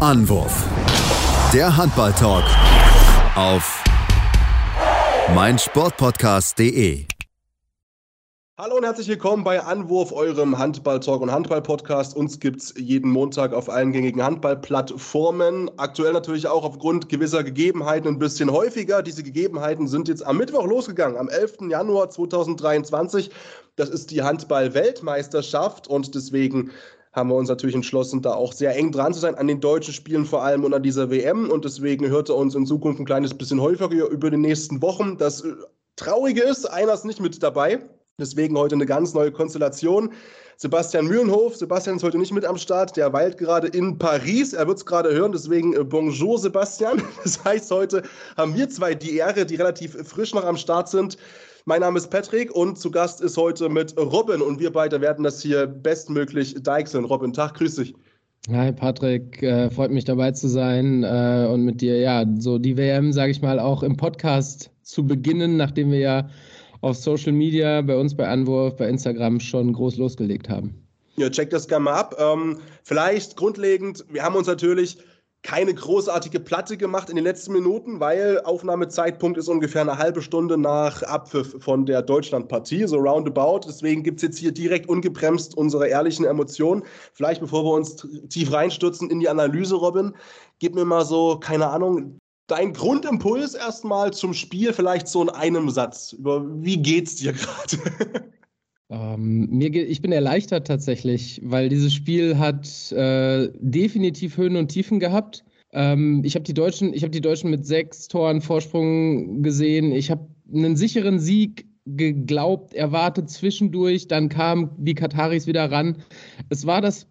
Anwurf. Der Handball-Talk auf meinsportpodcast.de. Hallo und herzlich willkommen bei Anwurf, eurem Handball-Talk und Handball-Podcast. Uns gibt es jeden Montag auf allen gängigen Handball-Plattformen. Aktuell natürlich auch aufgrund gewisser Gegebenheiten ein bisschen häufiger. Diese Gegebenheiten sind jetzt am Mittwoch losgegangen, am 11. Januar 2023. Das ist die Handball-Weltmeisterschaft und deswegen haben wir uns natürlich entschlossen, da auch sehr eng dran zu sein, an den deutschen Spielen vor allem und an dieser WM. Und deswegen hört er uns in Zukunft ein kleines bisschen häufiger über die nächsten Wochen. Das Traurige ist, einer ist nicht mit dabei. Deswegen heute eine ganz neue Konstellation. Sebastian Mühlenhof. Sebastian ist heute nicht mit am Start. Der weilt gerade in Paris. Er wird es gerade hören. Deswegen äh, Bonjour, Sebastian. Das heißt, heute haben wir zwei die Ehre, die relativ frisch noch am Start sind. Mein Name ist Patrick und zu Gast ist heute mit Robin und wir beide werden das hier bestmöglich deichseln. Robin, Tag, grüß dich. Hi Patrick, äh, freut mich dabei zu sein äh, und mit dir, ja, so die WM, sage ich mal, auch im Podcast zu beginnen, nachdem wir ja auf Social Media, bei uns bei Anwurf, bei Instagram schon groß losgelegt haben. Ja, check das gerne mal ab. Ähm, vielleicht grundlegend, wir haben uns natürlich keine großartige Platte gemacht in den letzten Minuten, weil Aufnahmezeitpunkt ist ungefähr eine halbe Stunde nach Abpfiff von der Deutschlandpartie, so roundabout. Deswegen gibt es jetzt hier direkt ungebremst unsere ehrlichen Emotionen. Vielleicht bevor wir uns tief reinstürzen in die Analyse, Robin, gib mir mal so, keine Ahnung, dein Grundimpuls erstmal zum Spiel, vielleicht so in einem Satz. Über wie geht's dir gerade? Ähm, mir ich bin erleichtert tatsächlich, weil dieses Spiel hat äh, definitiv Höhen und Tiefen gehabt. Ähm, ich habe die Deutschen, ich habe die Deutschen mit sechs Toren Vorsprung gesehen. Ich habe einen sicheren Sieg geglaubt, erwartet zwischendurch, dann kamen die Kataris wieder ran. Es war das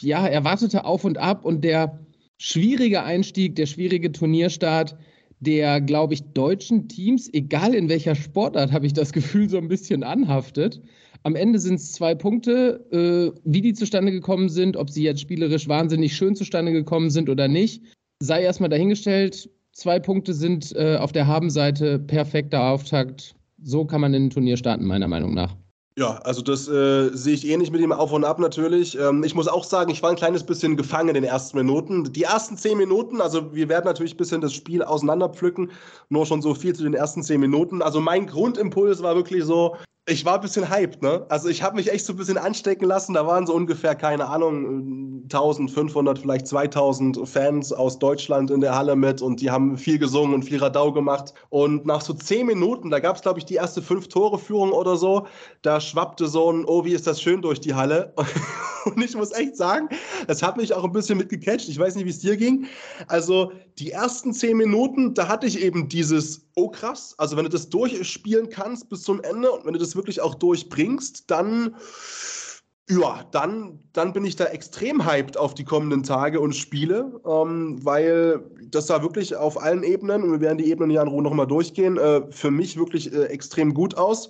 ja erwartete Auf und Ab und der schwierige Einstieg, der schwierige Turnierstart, der, glaube ich, deutschen Teams, egal in welcher Sportart, habe ich das Gefühl, so ein bisschen anhaftet. Am Ende sind es zwei Punkte. Äh, wie die zustande gekommen sind, ob sie jetzt spielerisch wahnsinnig schön zustande gekommen sind oder nicht, sei erstmal dahingestellt. Zwei Punkte sind äh, auf der Habenseite perfekter Auftakt. So kann man in ein Turnier starten, meiner Meinung nach. Ja, also das äh, sehe ich ähnlich mit dem Auf und Ab natürlich. Ähm, ich muss auch sagen, ich war ein kleines bisschen gefangen in den ersten Minuten. Die ersten zehn Minuten, also wir werden natürlich ein bisschen das Spiel auseinanderpflücken, nur schon so viel zu den ersten zehn Minuten. Also mein Grundimpuls war wirklich so, ich war ein bisschen hyped, ne? Also ich habe mich echt so ein bisschen anstecken lassen. Da waren so ungefähr, keine Ahnung, 1500, vielleicht 2000 Fans aus Deutschland in der Halle mit und die haben viel gesungen und viel Radau gemacht. Und nach so zehn Minuten, da gab es, glaube ich, die erste Fünf-Tore-Führung oder so, da schwappte so ein, oh, wie ist das schön durch die Halle. Und ich muss echt sagen, das hat mich auch ein bisschen mitgecatcht. Ich weiß nicht, wie es dir ging. Also die ersten zehn Minuten, da hatte ich eben dieses, oh krass, also wenn du das durchspielen kannst bis zum Ende und wenn du das wirklich auch durchbringst, dann ja, dann, dann bin ich da extrem hyped auf die kommenden Tage und Spiele, ähm, weil das sah wirklich auf allen Ebenen, und wir werden die Ebenen ja in Ruhe nochmal durchgehen, äh, für mich wirklich äh, extrem gut aus.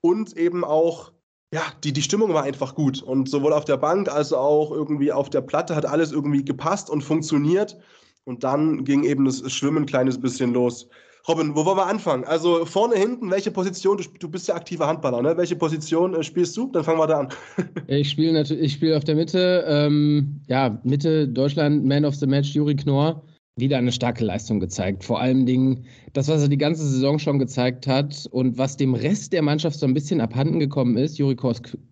Und eben auch, ja, die, die Stimmung war einfach gut. Und sowohl auf der Bank als auch irgendwie auf der Platte hat alles irgendwie gepasst und funktioniert. Und dann ging eben das Schwimmen ein kleines bisschen los. Robin, wo wollen wir anfangen? Also vorne, hinten, welche Position? Du, du bist ja aktiver Handballer, ne? Welche Position äh, spielst du? Dann fangen wir da an. ich spiele natürlich, ich spiele auf der Mitte. Ähm, ja, Mitte Deutschland, Man of the Match, Juri Knorr. Wieder eine starke Leistung gezeigt. Vor allem Dingen das, was er die ganze Saison schon gezeigt hat und was dem Rest der Mannschaft so ein bisschen abhanden gekommen ist. Juri,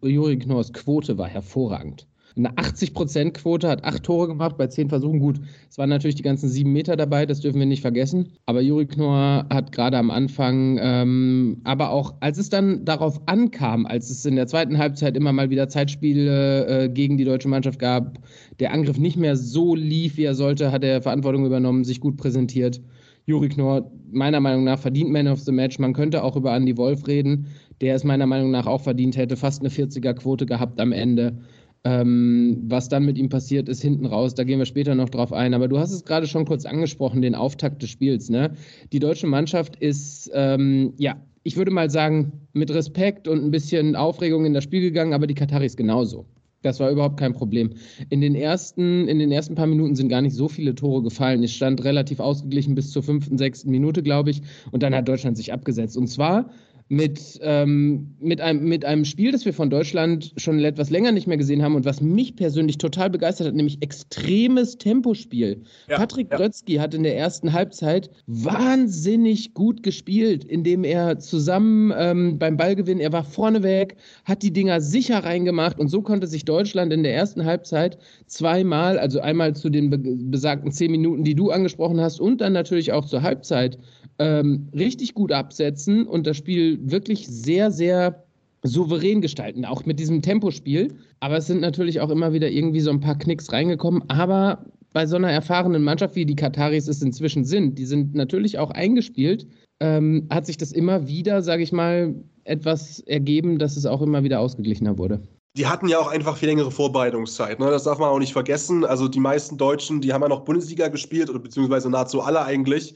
Juri Knorrs Quote war hervorragend eine 80%-Quote, hat acht Tore gemacht bei zehn Versuchen. Gut, es waren natürlich die ganzen sieben Meter dabei, das dürfen wir nicht vergessen. Aber Juri Knorr hat gerade am Anfang, ähm, aber auch als es dann darauf ankam, als es in der zweiten Halbzeit immer mal wieder Zeitspiele äh, gegen die deutsche Mannschaft gab, der Angriff nicht mehr so lief, wie er sollte, hat er Verantwortung übernommen, sich gut präsentiert. Juri Knorr, meiner Meinung nach, verdient Man of the Match. Man könnte auch über Andy Wolf reden, der es meiner Meinung nach auch verdient hätte, fast eine 40er-Quote gehabt am Ende. Ähm, was dann mit ihm passiert ist hinten raus, da gehen wir später noch drauf ein. Aber du hast es gerade schon kurz angesprochen, den Auftakt des Spiels. Ne? Die deutsche Mannschaft ist, ähm, ja, ich würde mal sagen, mit Respekt und ein bisschen Aufregung in das Spiel gegangen, aber die Kataris genauso. Das war überhaupt kein Problem. In den ersten, in den ersten paar Minuten sind gar nicht so viele Tore gefallen. Es stand relativ ausgeglichen bis zur fünften, sechsten Minute, glaube ich. Und dann hat Deutschland sich abgesetzt. Und zwar mit, ähm, mit, einem, mit einem Spiel, das wir von Deutschland schon etwas länger nicht mehr gesehen haben und was mich persönlich total begeistert hat, nämlich extremes Tempospiel. Ja, Patrick ja. Grötzky hat in der ersten Halbzeit wahnsinnig gut gespielt, indem er zusammen ähm, beim Ballgewinn, er war vorneweg, hat die Dinger sicher reingemacht und so konnte sich Deutschland in der ersten Halbzeit zweimal, also einmal zu den besagten zehn Minuten, die du angesprochen hast und dann natürlich auch zur Halbzeit ähm, richtig gut absetzen und das Spiel wirklich sehr, sehr souverän gestalten, auch mit diesem Tempospiel. Aber es sind natürlich auch immer wieder irgendwie so ein paar Knicks reingekommen. Aber bei so einer erfahrenen Mannschaft, wie die Kataris es inzwischen sind, die sind natürlich auch eingespielt, ähm, hat sich das immer wieder, sage ich mal, etwas ergeben, dass es auch immer wieder ausgeglichener wurde. Die hatten ja auch einfach viel längere Vorbereitungszeit. Ne? Das darf man auch nicht vergessen. Also die meisten Deutschen, die haben ja noch Bundesliga gespielt oder beziehungsweise nahezu alle eigentlich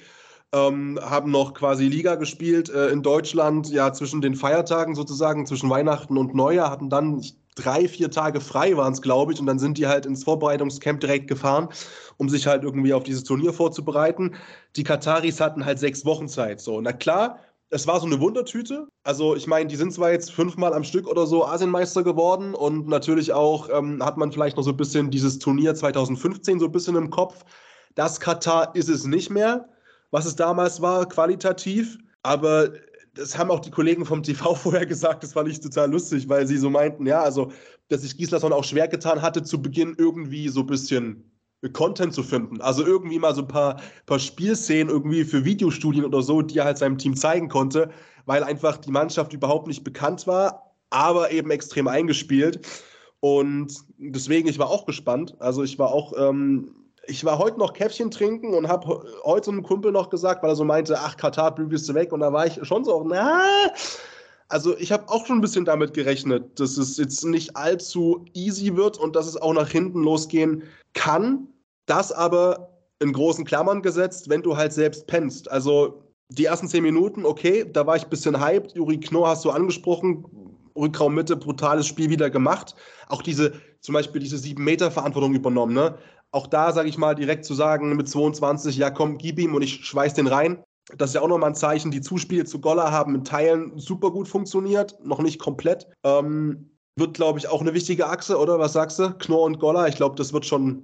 ähm, haben noch quasi Liga gespielt äh, in Deutschland, ja, zwischen den Feiertagen sozusagen, zwischen Weihnachten und Neujahr, hatten dann drei, vier Tage frei waren es, glaube ich, und dann sind die halt ins Vorbereitungscamp direkt gefahren, um sich halt irgendwie auf dieses Turnier vorzubereiten. Die Kataris hatten halt sechs Wochen Zeit. So, na klar, es war so eine Wundertüte. Also ich meine, die sind zwar jetzt fünfmal am Stück oder so Asienmeister geworden und natürlich auch ähm, hat man vielleicht noch so ein bisschen dieses Turnier 2015 so ein bisschen im Kopf. Das Katar ist es nicht mehr was es damals war, qualitativ. Aber das haben auch die Kollegen vom TV vorher gesagt, das fand ich total lustig, weil sie so meinten, ja, also, dass sich Gislason auch schwer getan hatte, zu Beginn irgendwie so ein bisschen Content zu finden. Also irgendwie mal so ein paar, paar Spielszenen irgendwie für Videostudien oder so, die er halt seinem Team zeigen konnte, weil einfach die Mannschaft überhaupt nicht bekannt war, aber eben extrem eingespielt. Und deswegen, ich war auch gespannt. Also ich war auch ähm, ich war heute noch Käffchen trinken und habe heute einem Kumpel noch gesagt, weil er so meinte, ach, Katar bügelst du weg. Und da war ich schon so, na, also ich habe auch schon ein bisschen damit gerechnet, dass es jetzt nicht allzu easy wird und dass es auch nach hinten losgehen kann. Das aber in großen Klammern gesetzt, wenn du halt selbst pennst. Also die ersten zehn Minuten, okay, da war ich ein bisschen hyped. Juri Knorr hast du angesprochen, Rückraum Mitte, brutales Spiel wieder gemacht. Auch diese, zum Beispiel diese sieben Meter Verantwortung übernommen. Ne? Auch da, sage ich mal, direkt zu sagen mit 22, ja komm, gib ihm und ich schweiß den rein. Das ist ja auch nochmal ein Zeichen. Die Zuspiele zu Golla haben in Teilen super gut funktioniert, noch nicht komplett. Ähm, wird, glaube ich, auch eine wichtige Achse, oder? Was sagst du? Knorr und Golla, ich glaube, das wird schon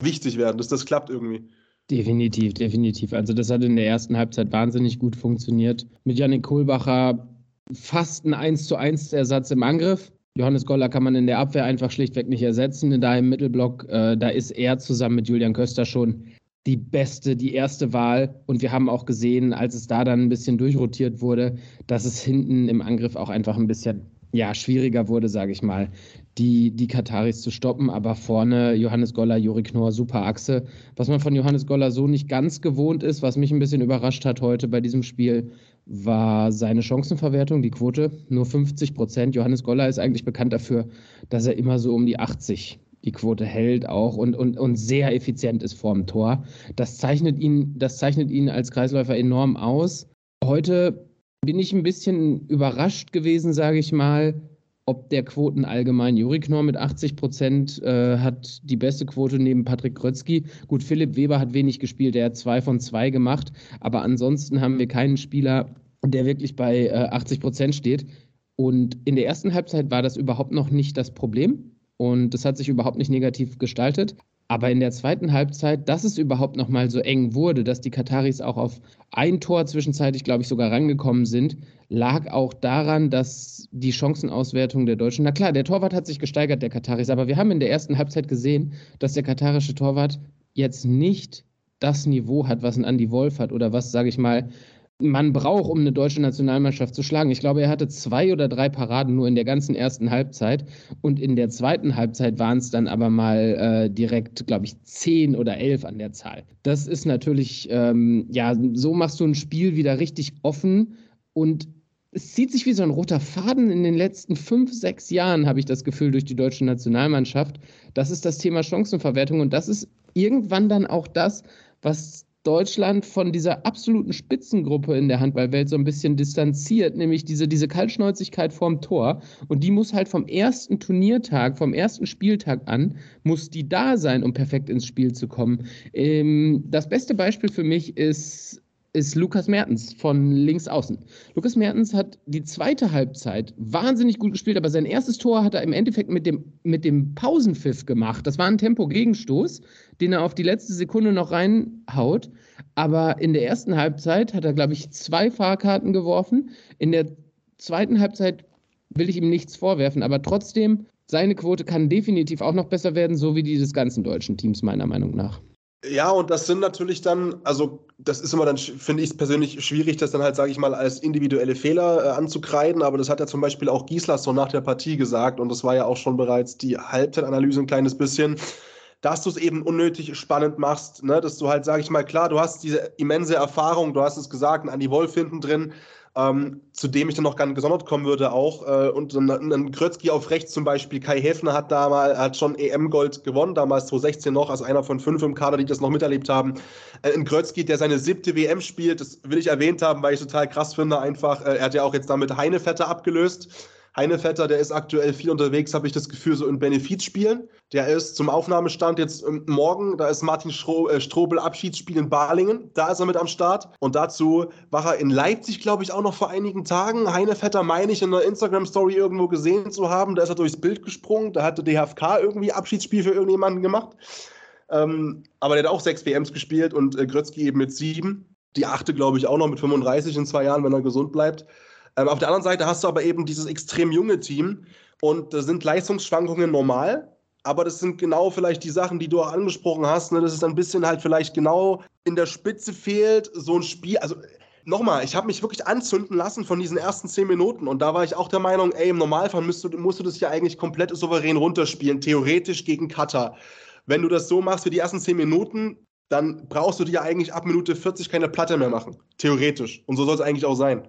wichtig werden, dass das klappt irgendwie. Definitiv, definitiv. Also das hat in der ersten Halbzeit wahnsinnig gut funktioniert. Mit Janik Kohlbacher fast ein 1 zu 1 Ersatz im Angriff. Johannes Goller kann man in der Abwehr einfach schlichtweg nicht ersetzen. Da im Mittelblock, äh, da ist er zusammen mit Julian Köster schon die beste, die erste Wahl. Und wir haben auch gesehen, als es da dann ein bisschen durchrotiert wurde, dass es hinten im Angriff auch einfach ein bisschen ja, schwieriger wurde, sage ich mal, die, die Kataris zu stoppen. Aber vorne Johannes Goller, Juri Knorr, super Achse. Was man von Johannes Goller so nicht ganz gewohnt ist, was mich ein bisschen überrascht hat heute bei diesem Spiel, war seine Chancenverwertung, die Quote, nur 50 Prozent. Johannes Goller ist eigentlich bekannt dafür, dass er immer so um die 80 die Quote hält auch und, und, und sehr effizient ist vorm Tor. Das zeichnet, ihn, das zeichnet ihn als Kreisläufer enorm aus. Heute bin ich ein bisschen überrascht gewesen, sage ich mal, ob der Quoten allgemein. Juri Knorr mit 80 Prozent äh, hat die beste Quote neben Patrick Grötzky. Gut, Philipp Weber hat wenig gespielt, der hat zwei von zwei gemacht. Aber ansonsten haben wir keinen Spieler, der wirklich bei äh, 80 Prozent steht. Und in der ersten Halbzeit war das überhaupt noch nicht das Problem. Und das hat sich überhaupt nicht negativ gestaltet. Aber in der zweiten Halbzeit, dass es überhaupt noch mal so eng wurde, dass die Kataris auch auf ein Tor zwischenzeitlich, glaube ich, sogar rangekommen sind, lag auch daran, dass die Chancenauswertung der Deutschen, na klar, der Torwart hat sich gesteigert, der Kataris, aber wir haben in der ersten Halbzeit gesehen, dass der katarische Torwart jetzt nicht das Niveau hat, was ein Andy Wolf hat oder was, sage ich mal, man braucht, um eine deutsche Nationalmannschaft zu schlagen. Ich glaube, er hatte zwei oder drei Paraden nur in der ganzen ersten Halbzeit. Und in der zweiten Halbzeit waren es dann aber mal äh, direkt, glaube ich, zehn oder elf an der Zahl. Das ist natürlich, ähm, ja, so machst du ein Spiel wieder richtig offen und es zieht sich wie so ein roter Faden in den letzten fünf, sechs Jahren, habe ich das Gefühl, durch die deutsche Nationalmannschaft. Das ist das Thema Chancenverwertung und das ist irgendwann dann auch das, was Deutschland von dieser absoluten Spitzengruppe in der Handballwelt so ein bisschen distanziert, nämlich diese, diese Kaltschnäuzigkeit vorm Tor. Und die muss halt vom ersten Turniertag, vom ersten Spieltag an, muss die da sein, um perfekt ins Spiel zu kommen. Ähm, das beste Beispiel für mich ist ist Lukas Mertens von links außen. Lukas Mertens hat die zweite Halbzeit wahnsinnig gut gespielt, aber sein erstes Tor hat er im Endeffekt mit dem, mit dem Pausenpfiff gemacht. Das war ein Tempo-Gegenstoß, den er auf die letzte Sekunde noch reinhaut. Aber in der ersten Halbzeit hat er, glaube ich, zwei Fahrkarten geworfen. In der zweiten Halbzeit will ich ihm nichts vorwerfen, aber trotzdem, seine Quote kann definitiv auch noch besser werden, so wie die des ganzen deutschen Teams, meiner Meinung nach. Ja, und das sind natürlich dann, also das ist immer dann, finde ich persönlich schwierig, das dann halt, sage ich mal, als individuelle Fehler äh, anzukreiden, aber das hat ja zum Beispiel auch Gislason nach der Partie gesagt und das war ja auch schon bereits die Halbzeitanalyse ein kleines bisschen, dass du es eben unnötig spannend machst, ne? dass du halt, sage ich mal, klar, du hast diese immense Erfahrung, du hast es gesagt, an die Wolf hinten drin, ähm, zu dem ich dann noch ganz gesondert kommen würde auch. Äh, und dann, Grötzky auf rechts zum Beispiel, Kai Häfner hat damals, hat schon EM-Gold gewonnen, damals 2016 noch, also einer von fünf im Kader, die das noch miterlebt haben. Äh, ein Grötzky, der seine siebte WM spielt, das will ich erwähnt haben, weil ich total krass finde, einfach, äh, er hat ja auch jetzt damit Heinevetter abgelöst. Heinevetter, der ist aktuell viel unterwegs, habe ich das Gefühl, so in Benefizspielen. Der ist zum Aufnahmestand jetzt ähm, morgen, da ist Martin Stro äh, Strobel Abschiedsspiel in Balingen, da ist er mit am Start. Und dazu war er in Leipzig, glaube ich, auch noch vor einigen Tagen. Heinevetter meine ich in einer Instagram-Story irgendwo gesehen zu haben. Da ist er durchs Bild gesprungen, da hatte DHFK irgendwie Abschiedsspiel für irgendjemanden gemacht. Ähm, aber der hat auch sechs WMs gespielt und äh, Grötzky eben mit sieben. Die achte, glaube ich, auch noch mit 35 in zwei Jahren, wenn er gesund bleibt. Ähm, auf der anderen Seite hast du aber eben dieses extrem junge Team und da sind Leistungsschwankungen normal. Aber das sind genau vielleicht die Sachen, die du auch angesprochen hast. Ne? Das ist ein bisschen halt vielleicht genau in der Spitze fehlt so ein Spiel. Also nochmal, ich habe mich wirklich anzünden lassen von diesen ersten zehn Minuten. Und da war ich auch der Meinung, ey, im Normalfall musst du, musst du das ja eigentlich komplett souverän runterspielen, theoretisch gegen Katar. Wenn du das so machst für die ersten zehn Minuten, dann brauchst du dir eigentlich ab Minute 40 keine Platte mehr machen. Theoretisch. Und so soll es eigentlich auch sein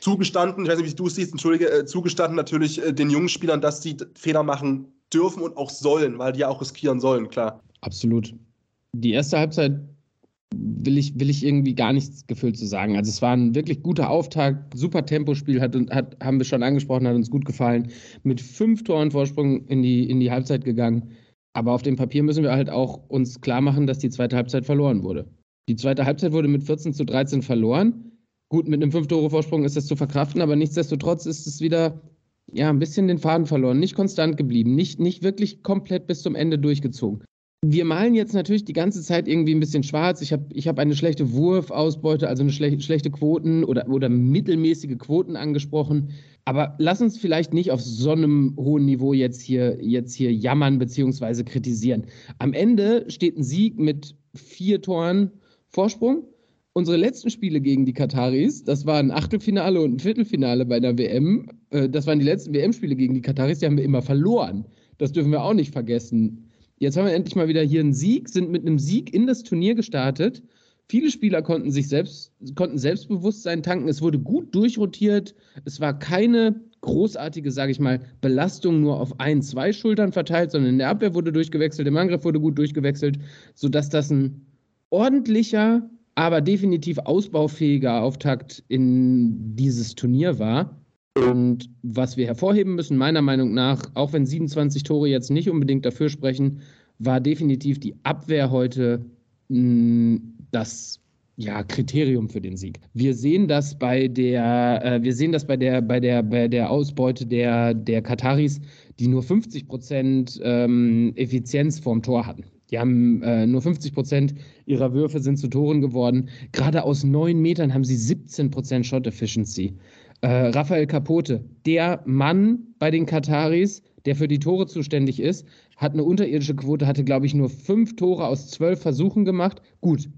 zugestanden, ich weiß nicht, wie du es siehst, entschuldige, äh, zugestanden natürlich äh, den jungen Spielern, dass sie Fehler machen dürfen und auch sollen, weil die ja auch riskieren sollen, klar. Absolut. Die erste Halbzeit will ich, will ich irgendwie gar nichts gefühlt zu sagen. Also es war ein wirklich guter Auftakt, super Tempospiel, hat, hat, haben wir schon angesprochen, hat uns gut gefallen. Mit fünf Toren Vorsprung in die, in die Halbzeit gegangen. Aber auf dem Papier müssen wir halt auch uns klar machen, dass die zweite Halbzeit verloren wurde. Die zweite Halbzeit wurde mit 14 zu 13 verloren. Gut, mit einem 5-Tore-Vorsprung ist das zu verkraften, aber nichtsdestotrotz ist es wieder ja, ein bisschen den Faden verloren, nicht konstant geblieben, nicht, nicht wirklich komplett bis zum Ende durchgezogen. Wir malen jetzt natürlich die ganze Zeit irgendwie ein bisschen schwarz. Ich habe ich hab eine schlechte Wurfausbeute, also eine schle schlechte Quoten oder, oder mittelmäßige Quoten angesprochen. Aber lass uns vielleicht nicht auf so einem hohen Niveau jetzt hier, jetzt hier jammern bzw. kritisieren. Am Ende steht ein Sieg mit vier Toren Vorsprung unsere letzten Spiele gegen die Kataris, das war ein Achtelfinale und ein Viertelfinale bei der WM. Äh, das waren die letzten WM-Spiele gegen die Kataris, die haben wir immer verloren. Das dürfen wir auch nicht vergessen. Jetzt haben wir endlich mal wieder hier einen Sieg, sind mit einem Sieg in das Turnier gestartet. Viele Spieler konnten sich selbst, konnten Selbstbewusstsein tanken. Es wurde gut durchrotiert. Es war keine großartige, sage ich mal, Belastung nur auf ein, zwei Schultern verteilt, sondern in der Abwehr wurde durchgewechselt, im Angriff wurde gut durchgewechselt, sodass das ein ordentlicher, aber definitiv ausbaufähiger Auftakt in dieses Turnier war. Und was wir hervorheben müssen, meiner Meinung nach, auch wenn 27 Tore jetzt nicht unbedingt dafür sprechen, war definitiv die Abwehr heute mh, das ja, Kriterium für den Sieg. Wir sehen das bei der, äh, wir sehen das bei der, bei der, bei der Ausbeute der, der Kataris, die nur 50 Prozent ähm, Effizienz vorm Tor hatten. Die haben äh, nur 50 Prozent ihrer Würfe sind zu Toren geworden. Gerade aus neun Metern haben sie 17 Prozent Shot Efficiency. Äh, Rafael Capote, der Mann bei den Kataris, der für die Tore zuständig ist, hat eine unterirdische Quote, hatte, glaube ich, nur fünf Tore aus zwölf Versuchen gemacht. Gut,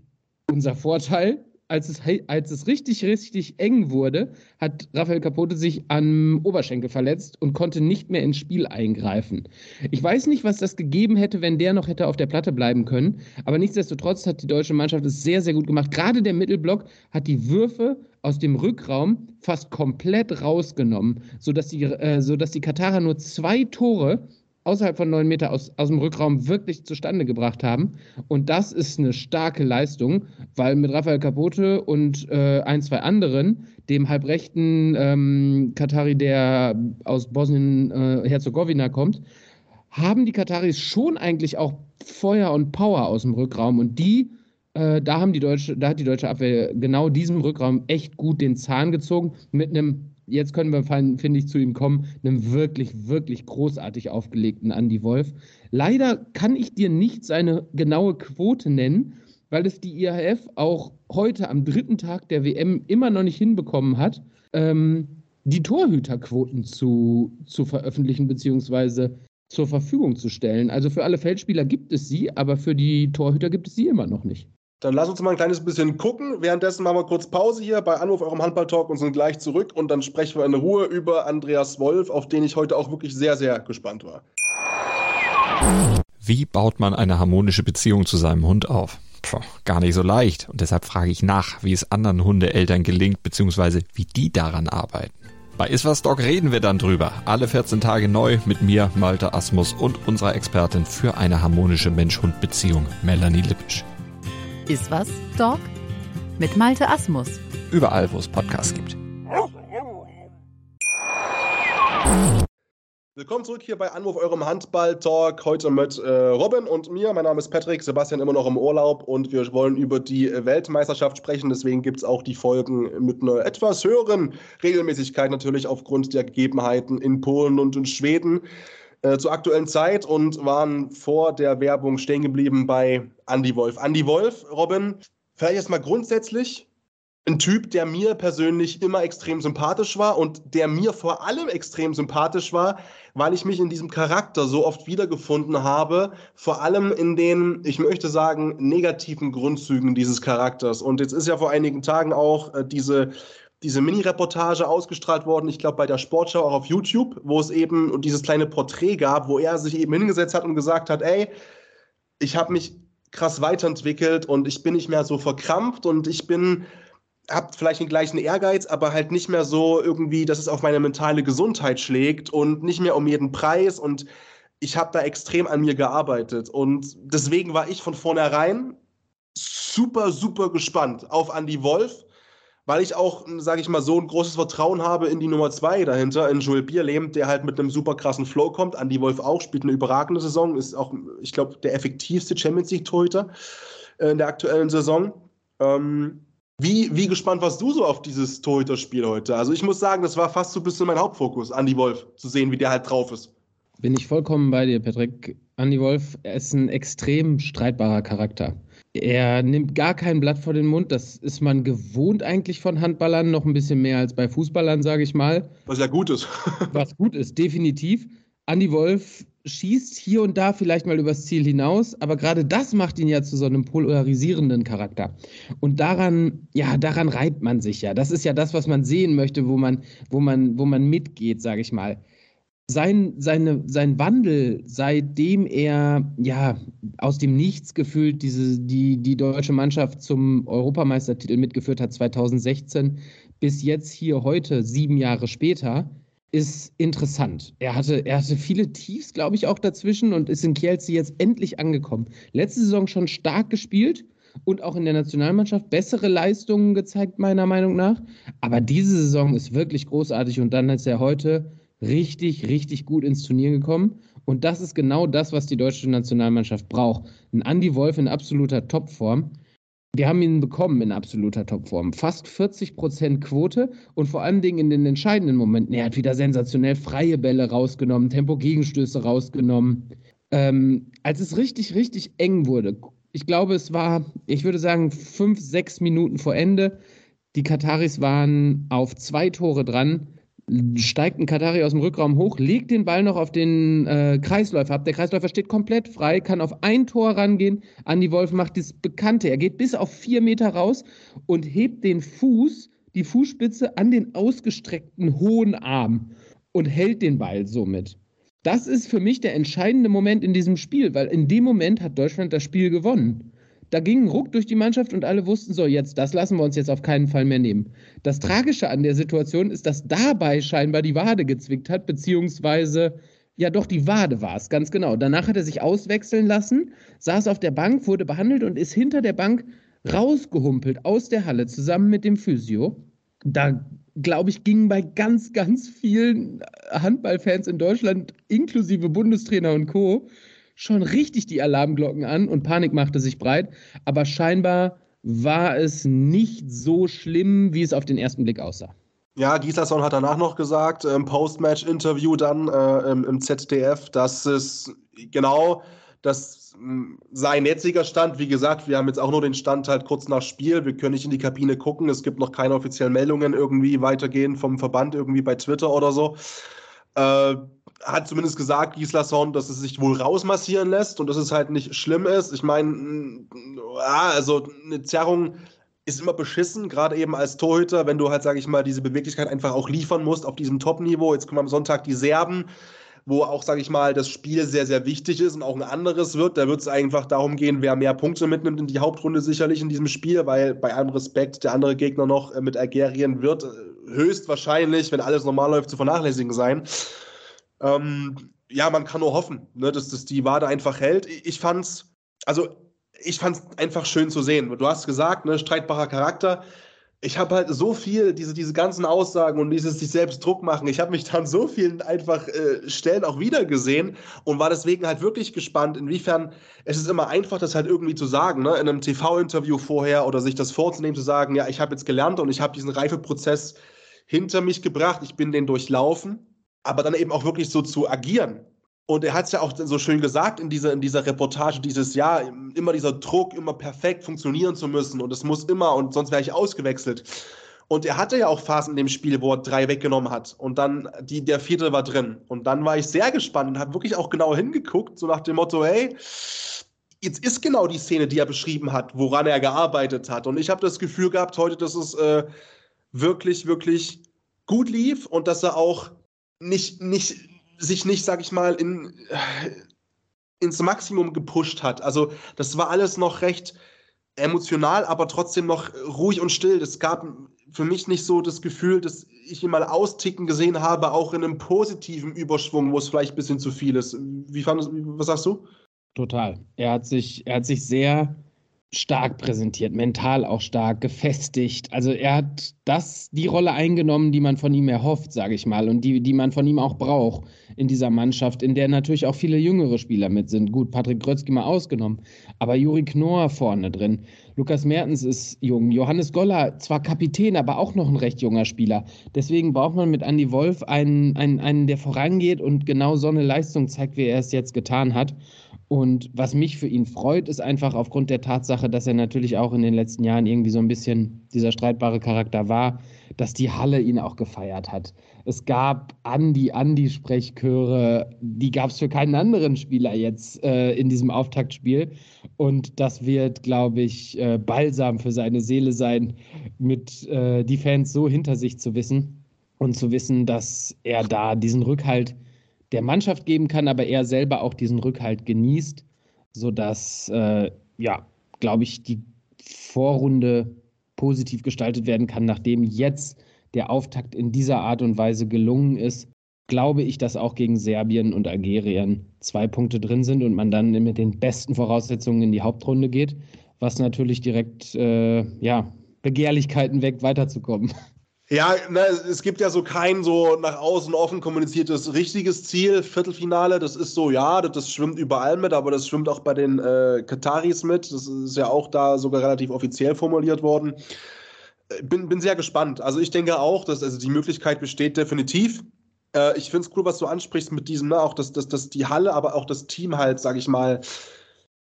unser Vorteil, als es, als es richtig, richtig eng wurde, hat Rafael Capote sich am Oberschenkel verletzt und konnte nicht mehr ins Spiel eingreifen. Ich weiß nicht, was das gegeben hätte, wenn der noch hätte auf der Platte bleiben können, aber nichtsdestotrotz hat die deutsche Mannschaft es sehr, sehr gut gemacht. Gerade der Mittelblock hat die Würfe aus dem Rückraum fast komplett rausgenommen, sodass die, äh, sodass die Katarer nur zwei Tore außerhalb von neun Meter aus, aus dem Rückraum wirklich zustande gebracht haben. Und das ist eine starke Leistung, weil mit Rafael Capote und äh, ein, zwei anderen, dem halbrechten ähm, Katari, der aus Bosnien-Herzegowina äh, kommt, haben die Kataris schon eigentlich auch Feuer und Power aus dem Rückraum. Und die Äh, da, haben die deutsche, da hat die deutsche Abwehr genau diesem Rückraum echt gut den Zahn gezogen mit einem jetzt können wir, finde ich, zu ihm kommen, einem wirklich, wirklich großartig aufgelegten Andy Wolf. Leider kann ich dir nicht seine genaue Quote nennen, weil es die IHF auch heute am dritten Tag der WM immer noch nicht hinbekommen hat, ähm, die Torhüterquoten zu, zu veröffentlichen bzw. zur Verfügung zu stellen. Also für alle Feldspieler gibt es sie, aber für die Torhüter gibt es sie immer noch nicht. Dann lass uns mal ein kleines bisschen gucken. Währenddessen machen wir kurz Pause hier bei Anruf eurem Handball-Talk und sind gleich zurück. Und dann sprechen wir in Ruhe über Andreas Wolf, auf den ich heute auch wirklich sehr, sehr gespannt war. Wie baut man eine harmonische Beziehung zu seinem Hund auf? Puh, gar nicht so leicht. Und deshalb frage ich nach, wie es anderen Hundeeltern gelingt, beziehungsweise wie die daran arbeiten. Bei Iswas Dog reden wir dann drüber. Alle 14 Tage neu mit mir, Malte Asmus und unserer Expertin für eine harmonische Mensch-Hund-Beziehung, Melanie Lippisch. Ist was, Dog? Mit Malte Asmus. Überall, wo es Podcasts gibt. Willkommen zurück hier bei Anruf eurem Handball-Talk. Heute mit äh, Robin und mir. Mein Name ist Patrick, Sebastian immer noch im Urlaub und wir wollen über die Weltmeisterschaft sprechen. Deswegen gibt es auch die Folgen mit einer etwas höheren Regelmäßigkeit, natürlich aufgrund der Gegebenheiten in Polen und in Schweden. Äh, zur aktuellen Zeit und waren vor der Werbung stehen geblieben bei Andy Wolf. Andy Wolf, Robin, vielleicht erstmal grundsätzlich ein Typ, der mir persönlich immer extrem sympathisch war und der mir vor allem extrem sympathisch war, weil ich mich in diesem Charakter so oft wiedergefunden habe, vor allem in den, ich möchte sagen, negativen Grundzügen dieses Charakters. Und jetzt ist ja vor einigen Tagen auch äh, diese diese Mini-Reportage ausgestrahlt worden, ich glaube bei der Sportschau auch auf YouTube, wo es eben dieses kleine Porträt gab, wo er sich eben hingesetzt hat und gesagt hat, ey, ich habe mich krass weiterentwickelt und ich bin nicht mehr so verkrampft und ich bin, habe vielleicht den gleichen Ehrgeiz, aber halt nicht mehr so irgendwie, dass es auf meine mentale Gesundheit schlägt und nicht mehr um jeden Preis und ich habe da extrem an mir gearbeitet. Und deswegen war ich von vornherein super, super gespannt auf Andy Wolf weil ich auch, sage ich mal, so ein großes Vertrauen habe in die Nummer zwei dahinter, in Joel Bierlehm, der halt mit einem super krassen Flow kommt. Andy Wolf auch, spielt eine überragende Saison, ist auch, ich glaube, der effektivste Champions League-Torhüter äh, in der aktuellen Saison. Ähm, wie, wie gespannt warst du so auf dieses Torhüterspiel heute? Also ich muss sagen, das war fast so ein bisschen mein Hauptfokus, Andy Wolf, zu sehen, wie der halt drauf ist. Bin ich vollkommen bei dir, Patrick. Andy Wolf ist ein extrem streitbarer Charakter. Er nimmt gar kein Blatt vor den Mund. Das ist man gewohnt eigentlich von Handballern, noch ein bisschen mehr als bei Fußballern, sage ich mal. Was ja gut ist. Was gut ist, definitiv. Andy Wolf schießt hier und da vielleicht mal übers Ziel hinaus, aber gerade das macht ihn ja zu so einem polarisierenden Charakter. Und daran, ja, daran reibt man sich ja. Das ist ja das, was man sehen möchte, wo man, wo man, wo man mitgeht, sage ich mal sein, seine, sein Wandel, seitdem er ja aus dem Nichts gefühlt diese, die, die deutsche Mannschaft zum Europameistertitel mitgeführt hat 2016, bis jetzt hier heute, sieben Jahre später, ist interessant. Er hatte, er hatte viele Tiefs, glaube ich, auch dazwischen und ist in Kielce jetzt endlich angekommen. Letzte Saison schon stark gespielt und auch in der Nationalmannschaft bessere Leistungen gezeigt, meiner Meinung nach. Aber diese Saison ist wirklich großartig und dann ist er heute richtig, richtig gut ins Turnier gekommen. Und das ist genau das, was die deutsche Nationalmannschaft braucht. Ein Andy Wolf in absoluter Topform. Wir haben ihn bekommen in absoluter Topform. Fast 40 Prozent Quote und vor allen Dingen in den entscheidenden Momenten. Er hat wieder sensationell freie Bälle rausgenommen, Tempo-Gegenstöße rausgenommen. Ähm, als es richtig, richtig eng wurde, ich glaube, es war, ich würde sagen, fünf, sechs Minuten vor Ende. Die Kataris waren auf zwei Tore dran steigt ein Katari aus dem Rückraum hoch, legt den Ball noch auf den äh, Kreisläufer ab. Der Kreisläufer steht komplett frei, kann auf ein Tor rangehen. Andi Wolf macht das Bekannte. Er geht bis auf vier Meter raus und hebt den Fuß, die Fußspitze an den ausgestreckten hohen Arm und hält den Ball somit. Das ist für mich der entscheidende Moment in diesem Spiel, weil in dem Moment hat Deutschland das Spiel gewonnen. Da ging ein Ruck durch die Mannschaft und alle wussten so, jetzt, das lassen wir uns jetzt auf keinen Fall mehr nehmen. Das Tragische an der Situation ist, dass dabei scheinbar die Wade gezwickt hat, beziehungsweise ja, doch, die Wade war es, ganz genau. Danach hat er sich auswechseln lassen, saß auf der Bank, wurde behandelt und ist hinter der Bank rausgehumpelt aus der Halle zusammen mit dem Physio. Da, glaube ich, gingen bei ganz, ganz vielen Handballfans in Deutschland, inklusive Bundestrainer und Co., schon richtig die Alarmglocken an und Panik machte sich breit. Aber scheinbar war es nicht so schlimm, wie es auf den ersten Blick aussah. Ja, Gislason hat danach noch gesagt, im Postmatch-Interview dann äh, im, im, ZDF, dass es genau das sein jetziger Stand, wie gesagt, wir haben jetzt auch nur den Stand halt kurz nach Spiel, wir können nicht in die Kabine gucken, es gibt noch keine offiziellen Meldungen irgendwie weitergehen vom Verband irgendwie bei Twitter oder so. Äh, hat zumindest gesagt, Gislason, dass es sich wohl rausmassieren lässt und dass es halt nicht schlimm ist. Ich meine, also eine Zerrung ist immer beschissen, gerade eben als Torhüter, wenn du halt, sage ich mal, diese Beweglichkeit einfach auch liefern musst auf diesem Top-Niveau. Jetzt kommen am Sonntag die Serben, wo auch, sage ich mal, das Spiel sehr, sehr wichtig ist und auch ein anderes wird. Da wird es einfach darum gehen, wer mehr Punkte mitnimmt in die Hauptrunde sicherlich in diesem Spiel, weil bei allem Respekt der andere Gegner noch äh, mit Algerien wird äh, höchstwahrscheinlich, wenn alles normal läuft, zu vernachlässigen sein. Ähm, ja, man kann nur hoffen, ne, dass, dass die Wade einfach hält. Ich, fand's, also ich fand es einfach schön zu sehen. Du hast gesagt, ne, streitbarer Charakter. Ich habe halt so viel, diese, diese ganzen Aussagen und dieses sich selbst Druck machen. Ich habe mich dann so vielen einfach äh, Stellen auch wieder gesehen und war deswegen halt wirklich gespannt, inwiefern es ist immer einfach, das halt irgendwie zu sagen, ne? in einem TV-Interview vorher oder sich das vorzunehmen, zu sagen, ja, ich habe jetzt gelernt und ich habe diesen Reifeprozess hinter mich gebracht, ich bin den durchlaufen, aber dann eben auch wirklich so zu agieren und er hat es ja auch so schön gesagt in dieser, in dieser Reportage, dieses Jahr, immer dieser Druck, immer perfekt funktionieren zu müssen und es muss immer und sonst wäre ich ausgewechselt. Und er hatte ja auch Phasen in dem Spiel, wo er drei weggenommen hat und dann die, der vierte war drin. Und dann war ich sehr gespannt und habe wirklich auch genau hingeguckt, so nach dem Motto, hey, jetzt ist genau die Szene, die er beschrieben hat, woran er gearbeitet hat. Und ich habe das Gefühl gehabt heute, dass es äh, wirklich, wirklich gut lief und dass er auch nicht, nicht sich nicht, sag ich mal, in, ins Maximum gepusht hat. Also das war alles noch recht emotional, aber trotzdem noch ruhig und still. Es gab für mich nicht so das Gefühl, dass ich ihn mal austicken gesehen habe, auch in einem positiven Überschwung, wo es vielleicht ein bisschen zu viel ist. Wie fandest, was sagst du? Total. Er hat sich, er hat sich sehr stark präsentiert, mental auch stark, gefestigt. Also er hat das, die Rolle eingenommen, die man von ihm erhofft, sage ich mal, und die, die man von ihm auch braucht in dieser Mannschaft, in der natürlich auch viele jüngere Spieler mit sind. Gut, Patrick Grötzky mal ausgenommen, aber Juri Knorr vorne drin. Lukas Mertens ist jung. Johannes Goller, zwar Kapitän, aber auch noch ein recht junger Spieler. Deswegen braucht man mit Andy Wolf einen, einen, einen der vorangeht und genau so eine Leistung zeigt, wie er es jetzt getan hat. Und was mich für ihn freut, ist einfach aufgrund der Tatsache, dass er natürlich auch in den letzten Jahren irgendwie so ein bisschen dieser streitbare Charakter war, dass die Halle ihn auch gefeiert hat. Es gab Andi-Andi-Sprechchöre, die gab es für keinen anderen Spieler jetzt äh, in diesem Auftaktspiel. Und das wird, glaube ich, äh, balsam für seine Seele sein, mit äh, die Fans so hinter sich zu wissen und zu wissen, dass er da diesen Rückhalt der Mannschaft geben kann, aber er selber auch diesen Rückhalt genießt, sodass, äh, ja, glaube ich, die Vorrunde positiv gestaltet werden kann, nachdem jetzt der Auftakt in dieser Art und Weise gelungen ist, glaube ich, dass auch gegen Serbien und Algerien zwei Punkte drin sind und man dann mit den besten Voraussetzungen in die Hauptrunde geht, was natürlich direkt äh, ja, Begehrlichkeiten weckt, weiterzukommen. Ja, na, es gibt ja so kein so nach außen offen kommuniziertes richtiges Ziel. Viertelfinale, das ist so, ja, das, das schwimmt überall mit, aber das schwimmt auch bei den äh, Kataris mit. Das ist ja auch da sogar relativ offiziell formuliert worden. Äh, bin, bin sehr gespannt. Also ich denke auch, dass also die Möglichkeit besteht definitiv. Äh, ich finde es cool, was du ansprichst mit diesem, ne, auch dass, dass, dass die Halle, aber auch das Team halt, sag ich mal,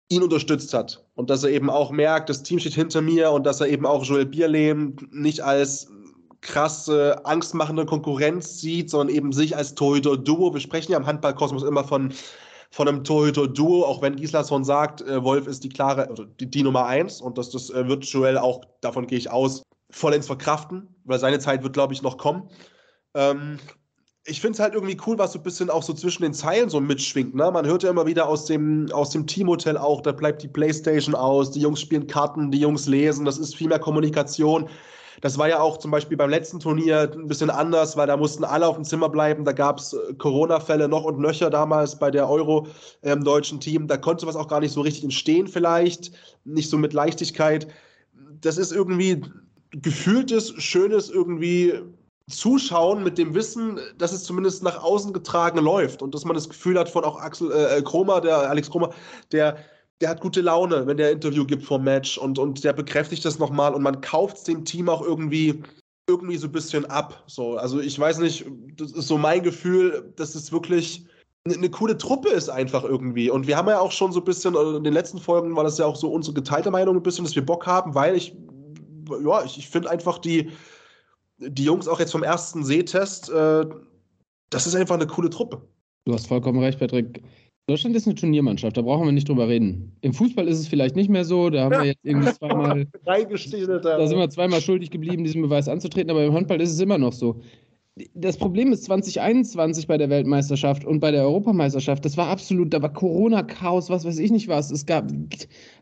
ihn unterstützt hat. Und dass er eben auch merkt, das Team steht hinter mir und dass er eben auch Joel Bierlehm nicht als krasse, angstmachende Konkurrenz sieht, sondern eben sich als Torhüter-Duo. Wir sprechen ja im Handballkosmos immer von, von einem Torhüter-Duo, auch wenn Gislason sagt, äh, Wolf ist die klare, also die, die, Nummer eins und dass das äh, Joel auch, davon gehe ich aus, vollends verkraften, weil seine Zeit wird, glaube ich, noch kommen. Ähm, ich finde es halt irgendwie cool, was so ein bisschen auch so zwischen den Zeilen so mitschwingt. Ne? Man hört ja immer wieder aus dem, aus dem Teamhotel auch, da bleibt die Playstation aus, die Jungs spielen Karten, die Jungs lesen, das ist viel mehr Kommunikation. Das war ja auch zum Beispiel beim letzten Turnier ein bisschen anders, weil da mussten alle auf dem Zimmer bleiben. Da gab es äh, Corona-Fälle noch und nöcher damals bei der Euro-deutschen ähm, Team. Da konnte was auch gar nicht so richtig entstehen, vielleicht. Nicht so mit Leichtigkeit. Das ist irgendwie gefühltes, schönes, irgendwie zuschauen mit dem Wissen, dass es zumindest nach außen getragen läuft und dass man das Gefühl hat von auch Axel äh, Kromer, der Alex Kromer, der der hat gute Laune, wenn der Interview gibt vor Match und, und der bekräftigt das nochmal und man kauft es dem Team auch irgendwie irgendwie so ein bisschen ab. So, also ich weiß nicht, das ist so mein Gefühl, dass es wirklich eine, eine coole Truppe ist einfach irgendwie. Und wir haben ja auch schon so ein bisschen, also in den letzten Folgen war das ja auch so unsere geteilte Meinung ein bisschen, dass wir Bock haben, weil ich, ja, ich, ich finde einfach die, die Jungs auch jetzt vom ersten Sehtest, äh, das ist einfach eine coole Truppe. Du hast vollkommen recht, Patrick. Deutschland ist eine Turniermannschaft, da brauchen wir nicht drüber reden. Im Fußball ist es vielleicht nicht mehr so, da haben wir jetzt irgendwie zweimal. da sind wir zweimal schuldig geblieben, diesen Beweis anzutreten, aber im Handball ist es immer noch so. Das Problem ist 2021 bei der Weltmeisterschaft und bei der Europameisterschaft, das war absolut, da war Corona-Chaos, was weiß ich nicht was. Es gab,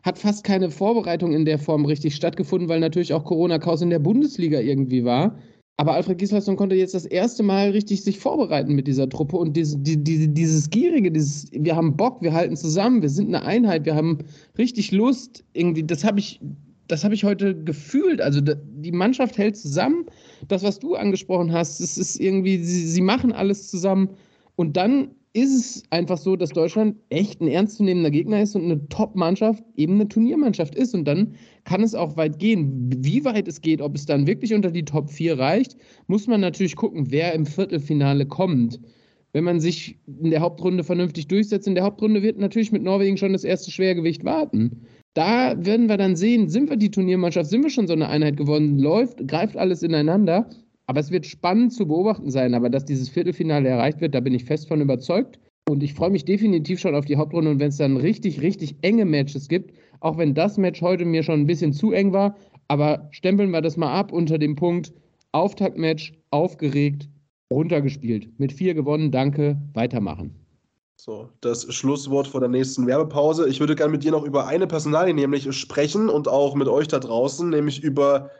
hat fast keine Vorbereitung in der Form richtig stattgefunden, weil natürlich auch Corona-Chaos in der Bundesliga irgendwie war. Aber Alfred Gislason konnte jetzt das erste Mal richtig sich vorbereiten mit dieser Truppe und diese, die, die, dieses Gierige, dieses, wir haben Bock, wir halten zusammen, wir sind eine Einheit, wir haben richtig Lust, irgendwie, das habe ich, das habe ich heute gefühlt. Also die Mannschaft hält zusammen. Das, was du angesprochen hast, es ist irgendwie, sie, sie machen alles zusammen und dann ist es einfach so, dass Deutschland echt ein ernstzunehmender Gegner ist und eine Top-Mannschaft eben eine Turniermannschaft ist. Und dann kann es auch weit gehen. Wie weit es geht, ob es dann wirklich unter die Top 4 reicht, muss man natürlich gucken, wer im Viertelfinale kommt. Wenn man sich in der Hauptrunde vernünftig durchsetzt, in der Hauptrunde wird natürlich mit Norwegen schon das erste Schwergewicht warten. Da werden wir dann sehen, sind wir die Turniermannschaft, sind wir schon so eine Einheit geworden, läuft, greift alles ineinander aber es wird spannend zu beobachten sein. Aber dass dieses Viertelfinale erreicht wird, da bin ich fest von überzeugt. Und ich freue mich definitiv schon auf die Hauptrunde. Und wenn es dann richtig, richtig enge Matches gibt, auch wenn das Match heute mir schon ein bisschen zu eng war, aber stempeln wir das mal ab unter dem Punkt Auftaktmatch, aufgeregt, runtergespielt. Mit vier gewonnen, danke, weitermachen. So, das Schlusswort vor der nächsten Werbepause. Ich würde gerne mit dir noch über eine Personalie nämlich sprechen und auch mit euch da draußen, nämlich über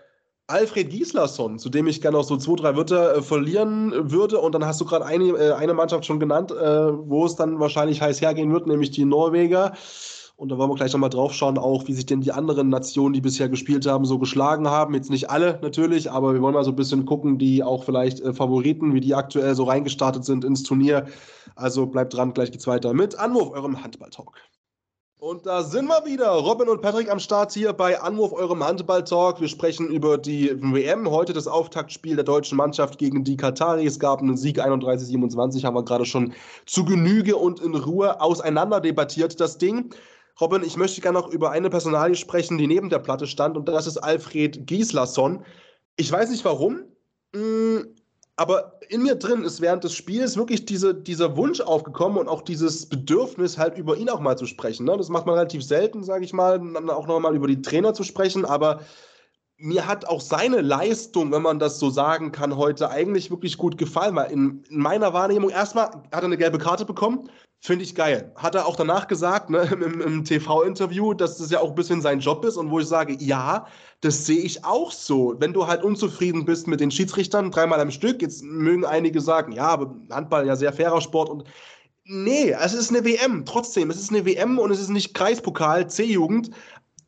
Alfred Gislason, zu dem ich gerne noch so zwei, drei Wörter äh, verlieren würde. Und dann hast du gerade eine, äh, eine Mannschaft schon genannt, äh, wo es dann wahrscheinlich heiß hergehen wird, nämlich die Norweger. Und da wollen wir gleich nochmal drauf schauen, auch wie sich denn die anderen Nationen, die bisher gespielt haben, so geschlagen haben. Jetzt nicht alle natürlich, aber wir wollen mal so ein bisschen gucken, die auch vielleicht äh, Favoriten, wie die aktuell so reingestartet sind ins Turnier. Also bleibt dran, gleich geht's weiter mit Anwurf, eurem Handball-Talk. Und da sind wir wieder. Robin und Patrick am Start hier bei Anwurf eurem Handball-Talk. Wir sprechen über die WM. Heute das Auftaktspiel der deutschen Mannschaft gegen die Katari. Es gab einen Sieg 31-27, haben wir gerade schon zu Genüge und in Ruhe auseinander debattiert, das Ding. Robin, ich möchte gerne noch über eine Personalie sprechen, die neben der Platte stand, und das ist Alfred Gislason. Ich weiß nicht warum. Aber in mir drin ist während des Spiels wirklich diese, dieser Wunsch aufgekommen und auch dieses Bedürfnis, halt über ihn auch mal zu sprechen. Ne? Das macht man relativ selten, sage ich mal, dann auch nochmal über die Trainer zu sprechen. Aber mir hat auch seine Leistung, wenn man das so sagen kann, heute eigentlich wirklich gut gefallen, weil in, in meiner Wahrnehmung erstmal hat er eine gelbe Karte bekommen. Finde ich geil. Hat er auch danach gesagt, ne, im, im TV-Interview, dass das ja auch ein bisschen sein Job ist und wo ich sage, ja, das sehe ich auch so. Wenn du halt unzufrieden bist mit den Schiedsrichtern, dreimal am Stück, jetzt mögen einige sagen, ja, aber Handball ja sehr fairer Sport und nee, es ist eine WM. Trotzdem, es ist eine WM und es ist nicht Kreispokal, C-Jugend.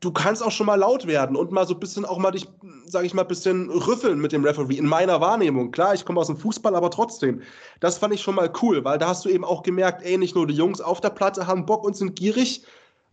Du kannst auch schon mal laut werden und mal so ein bisschen auch mal dich, sage ich mal, ein bisschen rüffeln mit dem Referee, in meiner Wahrnehmung. Klar, ich komme aus dem Fußball, aber trotzdem. Das fand ich schon mal cool, weil da hast du eben auch gemerkt, ey, nicht nur die Jungs auf der Platte haben Bock und sind gierig,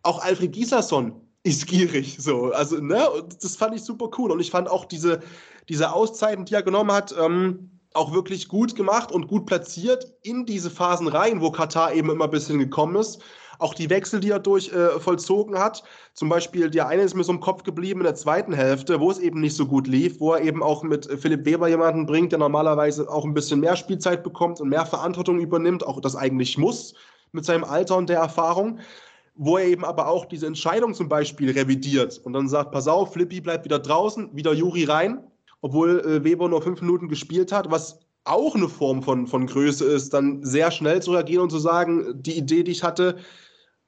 auch Alfred Gislason ist gierig. So, also, ne, und das fand ich super cool. Und ich fand auch diese, diese Auszeiten, die er genommen hat, ähm, auch wirklich gut gemacht und gut platziert in diese Phasen rein, wo Katar eben immer ein bisschen gekommen ist. Auch die Wechsel, die er durch äh, vollzogen hat. Zum Beispiel, der eine ist mir so im Kopf geblieben in der zweiten Hälfte, wo es eben nicht so gut lief, wo er eben auch mit Philipp Weber jemanden bringt, der normalerweise auch ein bisschen mehr Spielzeit bekommt und mehr Verantwortung übernimmt, auch das eigentlich muss mit seinem Alter und der Erfahrung wo er eben aber auch diese Entscheidung zum Beispiel revidiert und dann sagt, pass auf, Flippy bleibt wieder draußen, wieder Juri rein, obwohl äh, Weber nur fünf Minuten gespielt hat, was auch eine Form von, von Größe ist, dann sehr schnell zu reagieren und zu sagen, die Idee, die ich hatte,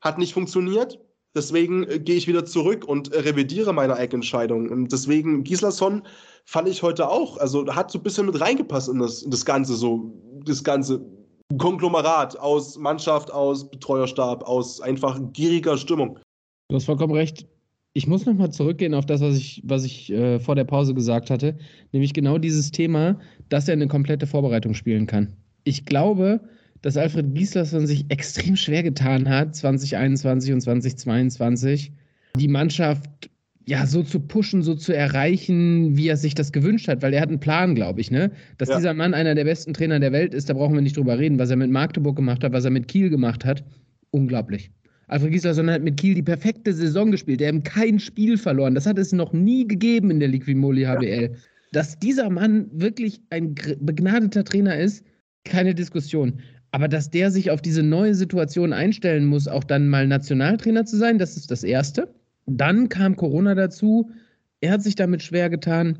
hat nicht funktioniert. Deswegen äh, gehe ich wieder zurück und äh, revidiere meine eigene Entscheidung. Und deswegen, Gislason fand ich heute auch, also hat so ein bisschen mit reingepasst in das, in das Ganze, so, das Ganze Konglomerat aus Mannschaft, aus Betreuerstab, aus einfach gieriger Stimmung. Du hast vollkommen recht. ich muss nochmal zurückgehen auf das, was ich, was ich äh, vor der Pause gesagt hatte, nämlich genau dieses Thema, dass er eine komplette Vorbereitung spielen kann. Ich glaube, dass Alfred Gislason sich extrem schwer getan hat, 2021 und 2022, die Mannschaft ja so zu pushen, so zu erreichen, wie er sich das gewünscht hat, weil er hat einen Plan, glaube ich, ne? Dass ja. dieser Mann einer der besten Trainer der Welt ist, da brauchen wir nicht drüber reden. Was er mit Magdeburg gemacht hat, was er mit Kiel gemacht hat, unglaublich. Alfred Gislason hat mit Kiel die perfekte Saison gespielt. Er hat kein Spiel verloren. Das hat es noch nie gegeben in der Liquimoli HBL. Ja. Dass dieser Mann wirklich ein begnadeter Trainer ist, keine Diskussion. Aber dass der sich auf diese neue Situation einstellen muss, auch dann mal Nationaltrainer zu sein, das ist das Erste. Dann kam Corona dazu. Er hat sich damit schwer getan.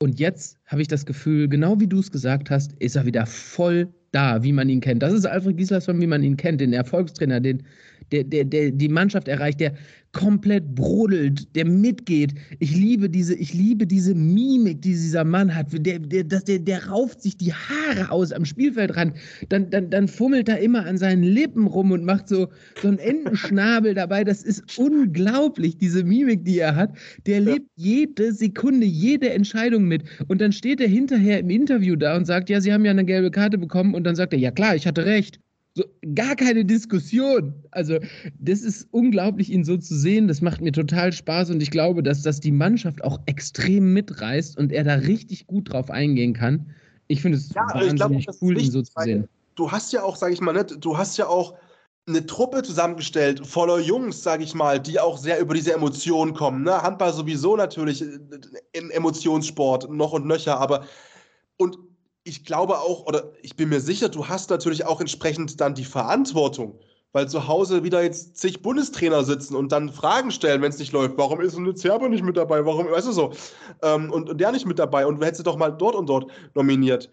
Und jetzt habe ich das Gefühl, genau wie du es gesagt hast, ist er wieder voll da, wie man ihn kennt. Das ist Alfred Gislason, wie man ihn kennt, den Erfolgstrainer, den, der, der, der die Mannschaft erreicht, der komplett brodelt, der mitgeht. Ich liebe diese, ich liebe diese Mimik, die dieser Mann hat. Der, der, der, der rauft sich die Haare aus am Spielfeldrand. Dann, dann, dann fummelt er immer an seinen Lippen rum und macht so, so einen Entenschnabel dabei. Das ist unglaublich, diese Mimik, die er hat. Der lebt jede Sekunde, jede Entscheidung mit. Und dann steht er hinterher im Interview da und sagt, ja, Sie haben ja eine gelbe Karte bekommen. Und dann sagt er, ja klar, ich hatte recht. So, gar keine Diskussion. Also, das ist unglaublich, ihn so zu sehen. Das macht mir total Spaß und ich glaube, dass das die Mannschaft auch extrem mitreißt und er da richtig gut drauf eingehen kann. Ich finde es ja, wahnsinnig glaub, cool, ihn so zu sehen. Du hast ja auch, sage ich mal, ne, du hast ja auch eine Truppe zusammengestellt voller Jungs, sage ich mal, die auch sehr über diese Emotionen kommen. Ne? Handball sowieso natürlich äh, in Emotionssport noch und nöcher, aber und ich glaube auch, oder ich bin mir sicher, du hast natürlich auch entsprechend dann die Verantwortung, weil zu Hause wieder jetzt zig Bundestrainer sitzen und dann Fragen stellen, wenn es nicht läuft. Warum ist eine Zerbe nicht mit dabei? Warum, weißt du so? Ähm, und, und der nicht mit dabei und du hättest doch mal dort und dort nominiert.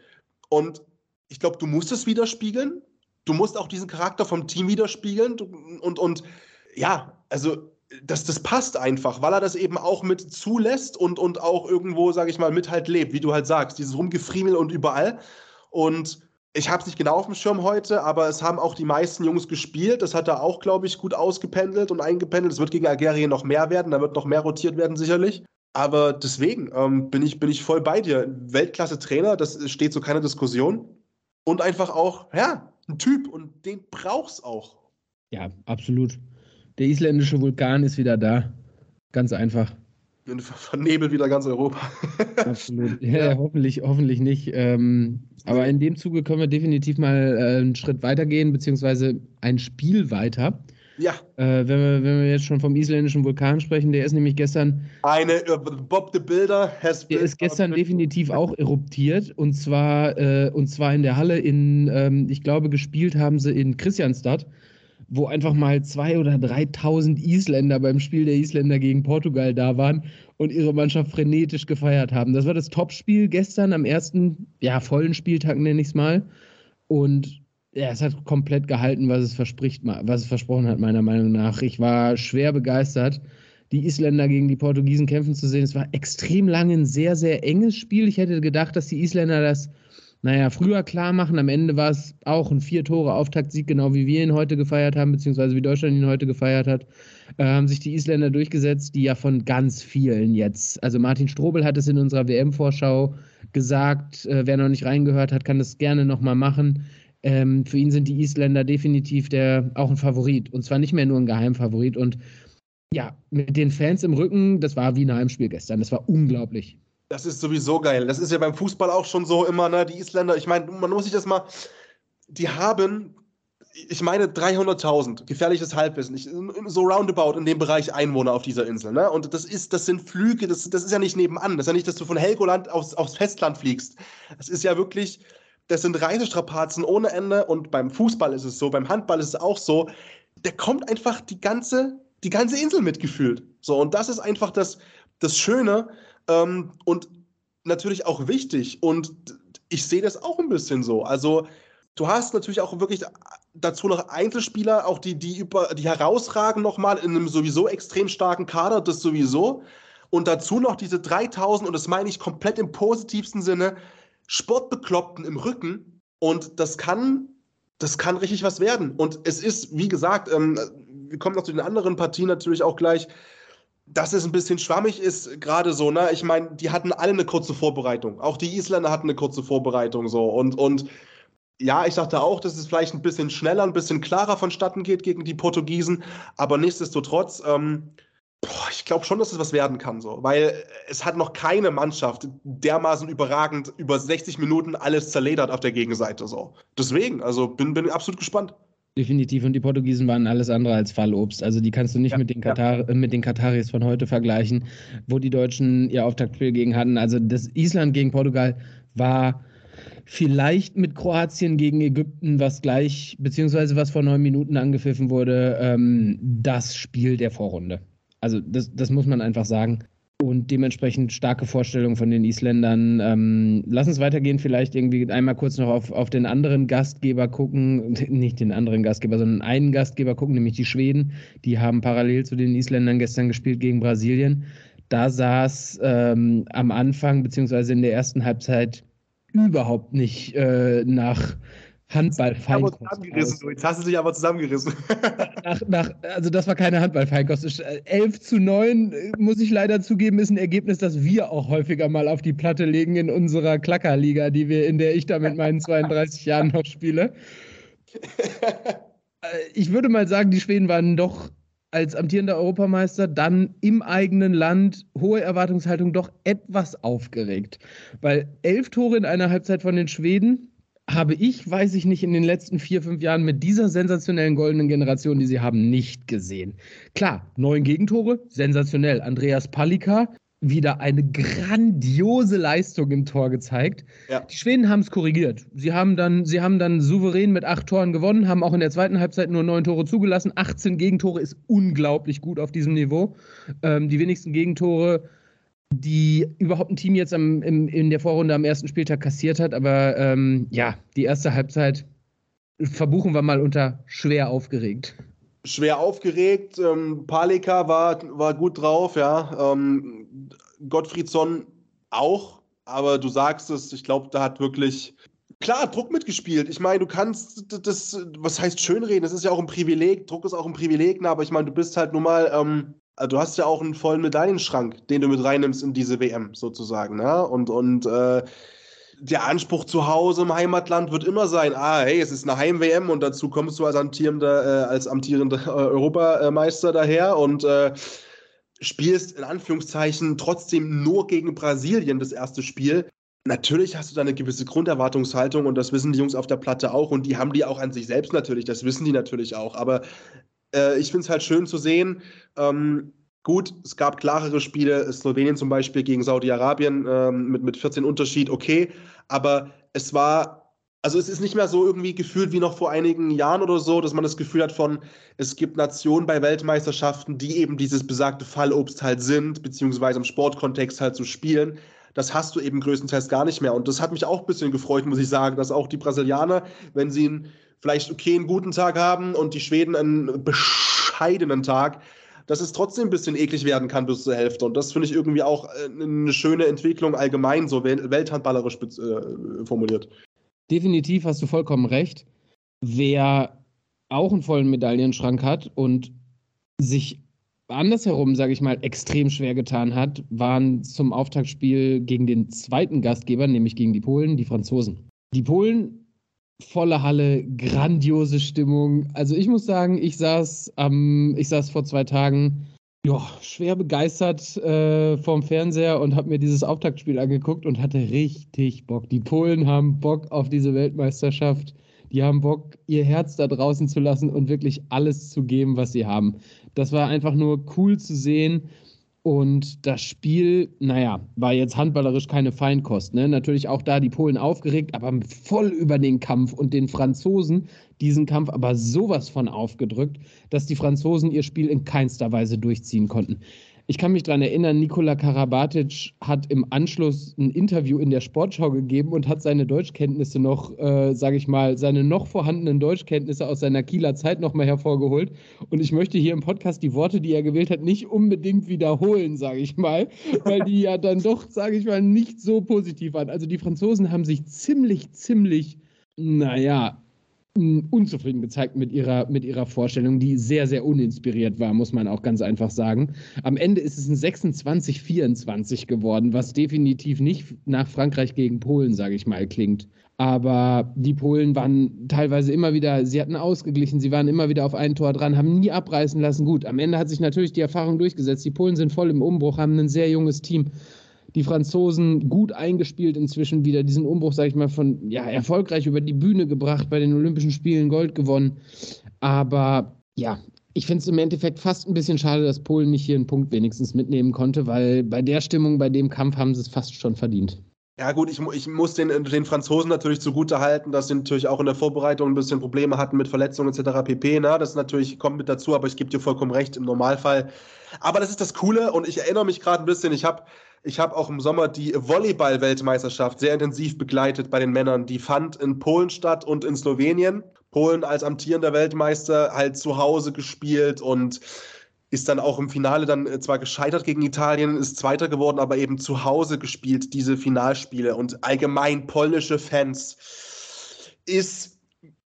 Und ich glaube, du musst es widerspiegeln. Du musst auch diesen Charakter vom Team widerspiegeln. Und, und ja, also das, das passt einfach, weil er das eben auch mit zulässt und, und auch irgendwo, sage ich mal, mit halt lebt, wie du halt sagst, dieses Rumgefriemel und überall. Und ich habe es nicht genau auf dem Schirm heute, aber es haben auch die meisten Jungs gespielt. Das hat er auch, glaube ich, gut ausgependelt und eingependelt. Es wird gegen Algerien noch mehr werden, da wird noch mehr rotiert werden, sicherlich. Aber deswegen ähm, bin, ich, bin ich voll bei dir. Weltklasse-Trainer, das steht so keine Diskussion. Und einfach auch, ja, ein Typ und den brauchst auch. Ja, absolut. Der isländische Vulkan ist wieder da. Ganz einfach. Vernebelt wieder ganz Europa. Absolut. Ja, ja, hoffentlich, hoffentlich nicht. Ähm, aber in dem Zuge können wir definitiv mal äh, einen Schritt weitergehen, beziehungsweise ein Spiel weiter. Ja. Äh, wenn, wir, wenn wir jetzt schon vom isländischen Vulkan sprechen, der ist nämlich gestern. Eine uh, Bob the Builder has Der ist gestern definitiv auch eruptiert und zwar, äh, und zwar in der Halle in, ähm, ich glaube, gespielt haben sie in Christianstadt wo einfach mal zwei oder 3.000 Isländer beim Spiel der Isländer gegen Portugal da waren und ihre Mannschaft frenetisch gefeiert haben. Das war das Topspiel gestern am ersten, ja, vollen Spieltag nenne ich es mal. Und ja, es hat komplett gehalten, was es verspricht, was es versprochen hat, meiner Meinung nach. Ich war schwer begeistert, die Isländer gegen die Portugiesen kämpfen zu sehen. Es war extrem lang ein sehr, sehr enges Spiel. Ich hätte gedacht, dass die Isländer das naja, früher klar machen. Am Ende war es auch ein Vier-Tore-Auftaktsieg, genau wie wir ihn heute gefeiert haben, beziehungsweise wie Deutschland ihn heute gefeiert hat. Äh, haben sich die Isländer durchgesetzt, die ja von ganz vielen jetzt. Also Martin Strobel hat es in unserer WM-Vorschau gesagt. Äh, wer noch nicht reingehört hat, kann das gerne nochmal machen. Ähm, für ihn sind die Isländer definitiv der, auch ein Favorit. Und zwar nicht mehr nur ein Geheimfavorit. Und ja, mit den Fans im Rücken, das war wie ein Heimspiel gestern. Das war unglaublich. Das ist sowieso geil. Das ist ja beim Fußball auch schon so immer, ne? Die Isländer, ich meine, man muss sich das mal, die haben, ich meine, 300.000 gefährliches Halbwissen, ich, so roundabout in dem Bereich Einwohner auf dieser Insel, ne? Und das ist, das sind Flüge, das, das ist ja nicht nebenan. Das ist ja nicht, dass du von Helgoland aufs, aufs Festland fliegst. Das ist ja wirklich, das sind Reisestrapazen ohne Ende. Und beim Fußball ist es so, beim Handball ist es auch so. Der kommt einfach die ganze, die ganze Insel mitgefühlt. So, und das ist einfach das, das Schöne, ähm, und natürlich auch wichtig. Und ich sehe das auch ein bisschen so. Also, du hast natürlich auch wirklich dazu noch Einzelspieler, auch die, die, über, die herausragen nochmal in einem sowieso extrem starken Kader, das sowieso. Und dazu noch diese 3000, und das meine ich komplett im positivsten Sinne, Sportbekloppten im Rücken. Und das kann, das kann richtig was werden. Und es ist, wie gesagt, ähm, wir kommen noch zu den anderen Partien natürlich auch gleich dass es ein bisschen schwammig ist, gerade so, ne? Ich meine, die hatten alle eine kurze Vorbereitung. Auch die Isländer hatten eine kurze Vorbereitung so. Und, und ja, ich dachte auch, dass es vielleicht ein bisschen schneller, ein bisschen klarer vonstatten geht gegen die Portugiesen. Aber nichtsdestotrotz, ähm, boah, ich glaube schon, dass es was werden kann, so. Weil es hat noch keine Mannschaft dermaßen überragend über 60 Minuten alles zerledert auf der Gegenseite, so. Deswegen, also bin, bin absolut gespannt. Definitiv. Und die Portugiesen waren alles andere als Fallobst. Also die kannst du nicht ja, mit, den Katar ja. Äh, mit den Kataris von heute vergleichen, wo die Deutschen ihr Auftaktspiel gegen hatten. Also das Island gegen Portugal war vielleicht mit Kroatien gegen Ägypten, was gleich, beziehungsweise was vor neun Minuten angepfiffen wurde, ähm, das Spiel der Vorrunde. Also das, das muss man einfach sagen und dementsprechend starke Vorstellungen von den Isländern. Ähm, lass uns weitergehen, vielleicht irgendwie einmal kurz noch auf, auf den anderen Gastgeber gucken, nicht den anderen Gastgeber, sondern einen Gastgeber gucken, nämlich die Schweden. Die haben parallel zu den Isländern gestern gespielt gegen Brasilien. Da sah es ähm, am Anfang, beziehungsweise in der ersten Halbzeit, überhaupt nicht äh, nach Handball-Feinkost. Jetzt hast du dich aber zusammengerissen. nach, nach, also das war keine Handball-Feinkost. 11 zu 9, muss ich leider zugeben, ist ein Ergebnis, das wir auch häufiger mal auf die Platte legen in unserer Klackerliga, die wir, in der ich da mit meinen 32 Jahren noch spiele. Äh, ich würde mal sagen, die Schweden waren doch als amtierender Europameister dann im eigenen Land hohe Erwartungshaltung doch etwas aufgeregt. Weil elf Tore in einer Halbzeit von den Schweden, habe ich, weiß ich nicht, in den letzten vier, fünf Jahren mit dieser sensationellen goldenen Generation, die sie haben, nicht gesehen. Klar, neun Gegentore, sensationell. Andreas Palika, wieder eine grandiose Leistung im Tor gezeigt. Ja. Die Schweden haben es korrigiert. Sie haben, dann, sie haben dann souverän mit acht Toren gewonnen, haben auch in der zweiten Halbzeit nur neun Tore zugelassen. 18 Gegentore ist unglaublich gut auf diesem Niveau. Ähm, die wenigsten Gegentore die überhaupt ein Team jetzt am, im, in der Vorrunde am ersten Spieltag kassiert hat. Aber ähm, ja, die erste Halbzeit verbuchen wir mal unter schwer aufgeregt. Schwer aufgeregt. Ähm, Palika war, war gut drauf, ja. Ähm, Gottfriedsson auch. Aber du sagst es, ich glaube, da hat wirklich klar Druck mitgespielt. Ich meine, du kannst das, was heißt schönreden? Das ist ja auch ein Privileg. Druck ist auch ein Privileg, ne? aber ich meine, du bist halt nun mal ähm, du hast ja auch einen vollen Medaillenschrank, den du mit reinnimmst in diese WM sozusagen. Ne? Und, und äh, der Anspruch zu Hause im Heimatland wird immer sein, ah, hey, es ist eine Heim-WM und dazu kommst du als amtierender, äh, als amtierender Europameister daher und äh, spielst in Anführungszeichen trotzdem nur gegen Brasilien das erste Spiel. Natürlich hast du da eine gewisse Grunderwartungshaltung und das wissen die Jungs auf der Platte auch und die haben die auch an sich selbst natürlich, das wissen die natürlich auch. Aber äh, ich finde es halt schön zu sehen. Ähm, gut, es gab klarere Spiele, Slowenien zum Beispiel gegen Saudi-Arabien ähm, mit, mit 14 Unterschied, okay, aber es war also es ist nicht mehr so irgendwie gefühlt wie noch vor einigen Jahren oder so, dass man das Gefühl hat von, es gibt Nationen bei Weltmeisterschaften, die eben dieses besagte Fallobst halt sind, beziehungsweise im Sportkontext halt zu so spielen. Das hast du eben größtenteils gar nicht mehr. Und das hat mich auch ein bisschen gefreut, muss ich sagen, dass auch die Brasilianer, wenn sie ein vielleicht okay einen guten Tag haben und die Schweden einen bescheidenen Tag, dass es trotzdem ein bisschen eklig werden kann bis zur Hälfte. Und das finde ich irgendwie auch äh, eine schöne Entwicklung allgemein, so welthandballerisch äh, formuliert. Definitiv hast du vollkommen recht. Wer auch einen vollen Medaillenschrank hat und sich andersherum, sage ich mal, extrem schwer getan hat, waren zum Auftaktspiel gegen den zweiten Gastgeber, nämlich gegen die Polen, die Franzosen. Die Polen volle Halle, grandiose Stimmung. Also ich muss sagen, ich saß ähm, ich saß vor zwei Tagen ja, schwer begeistert äh, vorm Fernseher und habe mir dieses Auftaktspiel angeguckt und hatte richtig Bock. Die Polen haben Bock auf diese Weltmeisterschaft. Die haben Bock, ihr Herz da draußen zu lassen und wirklich alles zu geben, was sie haben. Das war einfach nur cool zu sehen. Und das Spiel, naja, war jetzt handballerisch keine Feinkost. Ne? Natürlich auch da die Polen aufgeregt, aber voll über den Kampf und den Franzosen diesen Kampf aber sowas von aufgedrückt, dass die Franzosen ihr Spiel in keinster Weise durchziehen konnten. Ich kann mich daran erinnern, Nikola Karabatic hat im Anschluss ein Interview in der Sportschau gegeben und hat seine Deutschkenntnisse noch, äh, sage ich mal, seine noch vorhandenen Deutschkenntnisse aus seiner Kieler Zeit nochmal hervorgeholt. Und ich möchte hier im Podcast die Worte, die er gewählt hat, nicht unbedingt wiederholen, sage ich mal, weil die ja dann doch, sage ich mal, nicht so positiv waren. Also die Franzosen haben sich ziemlich, ziemlich, naja, unzufrieden gezeigt mit ihrer, mit ihrer Vorstellung, die sehr, sehr uninspiriert war, muss man auch ganz einfach sagen. Am Ende ist es ein 26-24 geworden, was definitiv nicht nach Frankreich gegen Polen, sage ich mal, klingt. Aber die Polen waren teilweise immer wieder, sie hatten ausgeglichen, sie waren immer wieder auf ein Tor dran, haben nie abreißen lassen. Gut, am Ende hat sich natürlich die Erfahrung durchgesetzt. Die Polen sind voll im Umbruch, haben ein sehr junges Team die Franzosen gut eingespielt inzwischen wieder, diesen Umbruch, sage ich mal, von ja, erfolgreich über die Bühne gebracht, bei den Olympischen Spielen Gold gewonnen. Aber ja, ich finde es im Endeffekt fast ein bisschen schade, dass Polen nicht hier einen Punkt wenigstens mitnehmen konnte, weil bei der Stimmung, bei dem Kampf haben sie es fast schon verdient. Ja, gut, ich, ich muss den, den Franzosen natürlich zugute halten, dass sie natürlich auch in der Vorbereitung ein bisschen Probleme hatten mit Verletzungen etc. pp. Na, das natürlich kommt mit dazu, aber ich gebe dir vollkommen recht im Normalfall. Aber das ist das Coole und ich erinnere mich gerade ein bisschen, ich habe ich habe auch im Sommer die Volleyball-Weltmeisterschaft sehr intensiv begleitet bei den Männern. Die fand in Polen statt und in Slowenien. Polen als amtierender Weltmeister halt zu Hause gespielt und ist dann auch im Finale dann äh, zwar gescheitert gegen Italien, ist Zweiter geworden, aber eben zu Hause gespielt, diese Finalspiele. Und allgemein polnische Fans ist,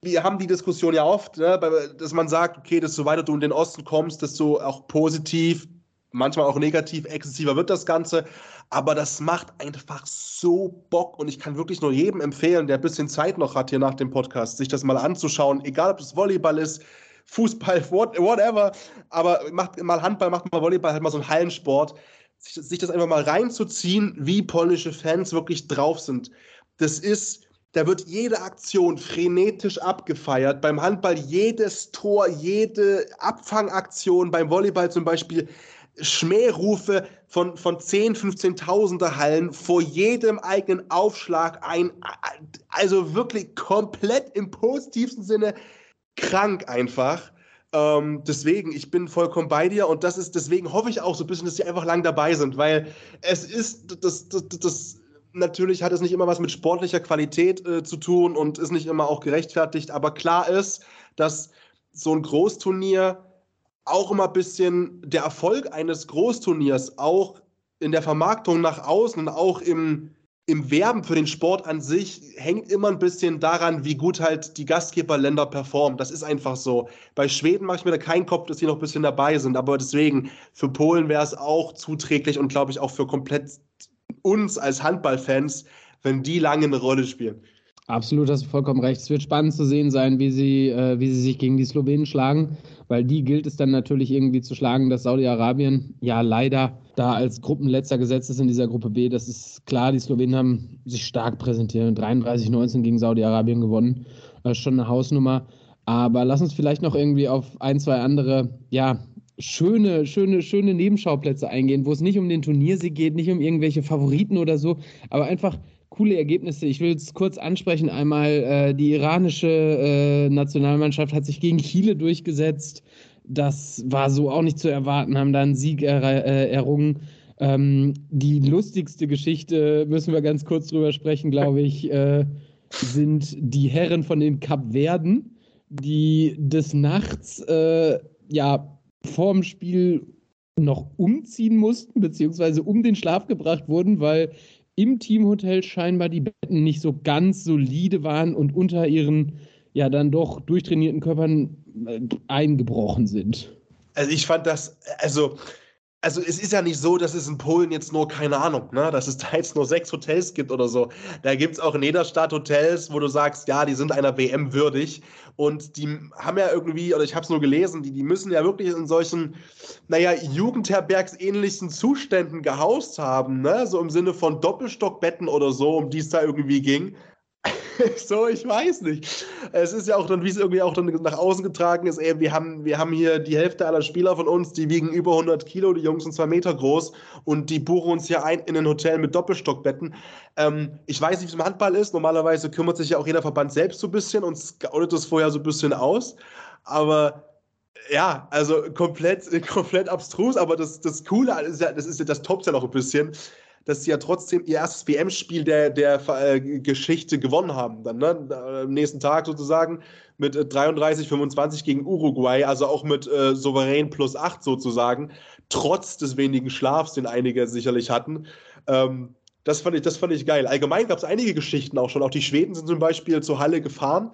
wir haben die Diskussion ja oft, ne, dass man sagt, okay, desto weiter du in den Osten kommst, desto auch positiv manchmal auch negativ, exzessiver wird das Ganze, aber das macht einfach so Bock und ich kann wirklich nur jedem empfehlen, der ein bisschen Zeit noch hat hier nach dem Podcast, sich das mal anzuschauen, egal ob es Volleyball ist, Fußball, whatever, aber macht mal Handball, macht mal Volleyball, halt mal so einen Hallensport, sich, sich das einfach mal reinzuziehen, wie polnische Fans wirklich drauf sind. Das ist, da wird jede Aktion frenetisch abgefeiert. Beim Handball jedes Tor, jede Abfangaktion, beim Volleyball zum Beispiel Schmährufe von, von 10, 15.000er Hallen vor jedem eigenen Aufschlag ein, also wirklich komplett im positivsten Sinne krank einfach. Ähm, deswegen, ich bin vollkommen bei dir und das ist, deswegen hoffe ich auch so ein bisschen, dass sie einfach lang dabei sind, weil es ist, das, das, das natürlich hat es nicht immer was mit sportlicher Qualität äh, zu tun und ist nicht immer auch gerechtfertigt, aber klar ist, dass so ein Großturnier auch immer ein bisschen der Erfolg eines Großturniers, auch in der Vermarktung nach außen und auch im, im Werben für den Sport an sich, hängt immer ein bisschen daran, wie gut halt die Gastgeberländer performen. Das ist einfach so. Bei Schweden mache ich mir da keinen Kopf, dass sie noch ein bisschen dabei sind, aber deswegen, für Polen wäre es auch zuträglich und glaube ich auch für komplett uns als Handballfans, wenn die lange eine Rolle spielen. Absolut, hast du vollkommen recht. Es wird spannend zu sehen sein, wie sie, äh, wie sie sich gegen die Slowenen schlagen, weil die gilt es dann natürlich irgendwie zu schlagen, dass Saudi-Arabien ja leider da als Gruppenletzter gesetzt ist in dieser Gruppe B. Das ist klar, die Slowenen haben sich stark präsentiert, 33-19 gegen Saudi-Arabien gewonnen. Ist schon eine Hausnummer. Aber lass uns vielleicht noch irgendwie auf ein, zwei andere, ja, schöne, schöne, schöne Nebenschauplätze eingehen, wo es nicht um den Turniersieg geht, nicht um irgendwelche Favoriten oder so, aber einfach coole Ergebnisse. Ich will es kurz ansprechen. Einmal äh, die iranische äh, Nationalmannschaft hat sich gegen Chile durchgesetzt. Das war so auch nicht zu erwarten, haben da einen Sieg er, äh, errungen. Ähm, die lustigste Geschichte, müssen wir ganz kurz drüber sprechen, glaube ich, äh, sind die Herren von den Kapverden, die des Nachts äh, ja vorm Spiel noch umziehen mussten, beziehungsweise um den Schlaf gebracht wurden, weil im Teamhotel scheinbar die Betten nicht so ganz solide waren und unter ihren ja dann doch durchtrainierten Körpern äh, eingebrochen sind. Also ich fand das, also also es ist ja nicht so, dass es in Polen jetzt nur, keine Ahnung, ne, dass es da jetzt nur sechs Hotels gibt oder so. Da gibt es auch in jeder Stadt Hotels, wo du sagst, ja, die sind einer WM würdig. Und die haben ja irgendwie, oder ich habe es nur gelesen, die, die müssen ja wirklich in solchen, naja, Jugendherbergsähnlichen Zuständen gehaust haben, ne? So im Sinne von Doppelstockbetten oder so, um die es da irgendwie ging. so, ich weiß nicht. Es ist ja auch dann, wie es irgendwie auch dann nach außen getragen ist, ey, wir haben, wir haben hier die Hälfte aller Spieler von uns, die wiegen über 100 Kilo, die Jungs sind zwei Meter groß und die buchen uns hier ein in ein Hotel mit Doppelstockbetten. Ähm, ich weiß nicht, wie es im Handball ist. Normalerweise kümmert sich ja auch jeder Verband selbst so ein bisschen und scoutet das vorher so ein bisschen aus. Aber ja, also komplett, komplett abstrus, aber das, das Coole ist ja, das ist ja, das ja noch ein bisschen dass sie ja trotzdem ihr erstes WM-Spiel der, der äh, Geschichte gewonnen haben. Dann, ne? Am nächsten Tag sozusagen mit 33, äh, 25 gegen Uruguay, also auch mit äh, souverän plus 8 sozusagen, trotz des wenigen Schlafs, den einige sicherlich hatten. Ähm, das fand ich, das fand ich geil. Allgemein gab es einige Geschichten auch schon. Auch die Schweden sind zum Beispiel zur Halle gefahren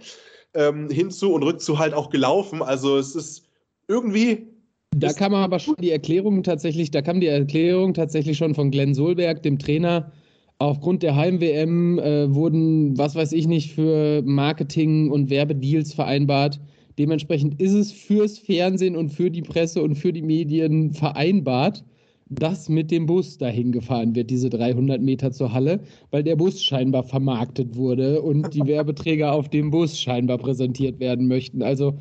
ähm, hinzu und rückzu halt auch gelaufen. Also es ist irgendwie. Da kam aber schon die Erklärung tatsächlich, da kam die Erklärung tatsächlich schon von Glenn Solberg, dem Trainer. Aufgrund der Heim-WM äh, wurden, was weiß ich nicht, für Marketing und Werbedeals vereinbart. Dementsprechend ist es fürs Fernsehen und für die Presse und für die Medien vereinbart, dass mit dem Bus dahin gefahren wird, diese 300 Meter zur Halle, weil der Bus scheinbar vermarktet wurde und die Werbeträger auf dem Bus scheinbar präsentiert werden möchten. Also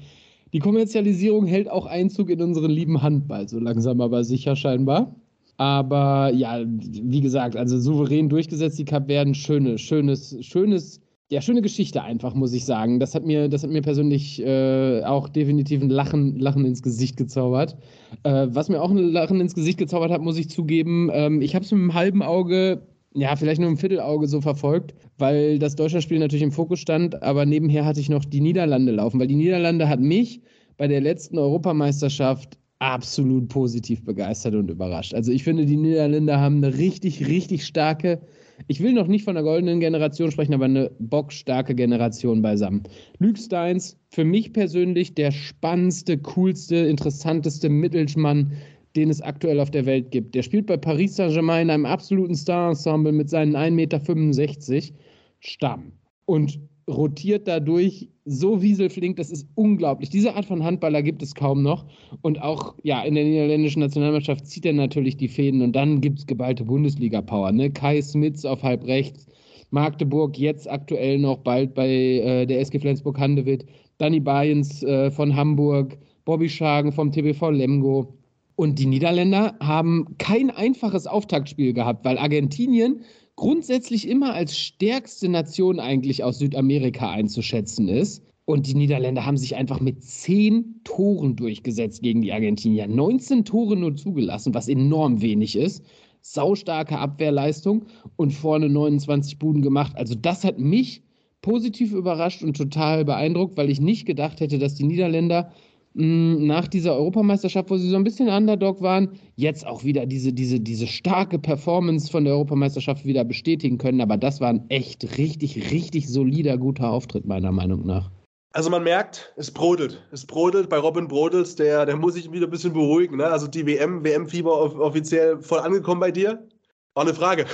die Kommerzialisierung hält auch Einzug in unseren lieben Handball, so langsam aber sicher scheinbar. Aber ja, wie gesagt, also souverän durchgesetzt, die Kapverden, schöne, schönes, schönes ja, schöne Geschichte einfach, muss ich sagen. Das hat mir, das hat mir persönlich äh, auch definitiv ein Lachen, Lachen ins Gesicht gezaubert. Äh, was mir auch ein Lachen ins Gesicht gezaubert hat, muss ich zugeben, ähm, ich habe es mit einem halben Auge, ja, vielleicht nur im Viertelauge so verfolgt, weil das Deutschlandspiel natürlich im Fokus stand, aber nebenher hatte ich noch die Niederlande laufen, weil die Niederlande hat mich bei der letzten Europameisterschaft absolut positiv begeistert und überrascht. Also ich finde, die Niederländer haben eine richtig, richtig starke ich will noch nicht von der goldenen Generation sprechen, aber eine bockstarke Generation beisammen. Luke Steins, für mich persönlich der spannendste, coolste, interessanteste Mittelsmann, den es aktuell auf der Welt gibt. Der spielt bei Paris Saint-Germain in einem absoluten Star-Ensemble mit seinen 1,65 Meter Stamm. Und rotiert dadurch so wieselflink, das ist unglaublich. Diese Art von Handballer gibt es kaum noch. Und auch ja, in der niederländischen Nationalmannschaft zieht er natürlich die Fäden und dann gibt es geballte Bundesliga-Power. Ne? Kai Smits auf halb rechts, Magdeburg jetzt aktuell noch bald bei äh, der SG Flensburg-Handewitt, Danny Bayens äh, von Hamburg, Bobby Schagen vom TBV Lemgo. Und die Niederländer haben kein einfaches Auftaktspiel gehabt, weil Argentinien grundsätzlich immer als stärkste Nation eigentlich aus Südamerika einzuschätzen ist. Und die Niederländer haben sich einfach mit zehn Toren durchgesetzt gegen die Argentinier. 19 Tore nur zugelassen, was enorm wenig ist. Saustarke Abwehrleistung und vorne 29 Buden gemacht. Also das hat mich positiv überrascht und total beeindruckt, weil ich nicht gedacht hätte, dass die Niederländer nach dieser Europameisterschaft, wo sie so ein bisschen Underdog waren, jetzt auch wieder diese, diese, diese starke Performance von der Europameisterschaft wieder bestätigen können. Aber das war ein echt richtig, richtig solider, guter Auftritt, meiner Meinung nach. Also man merkt, es brodelt. Es brodelt bei Robin Brodels, der, der muss sich wieder ein bisschen beruhigen. Ne? Also die WM, WM-Fieber offiziell voll angekommen bei dir? War eine Frage.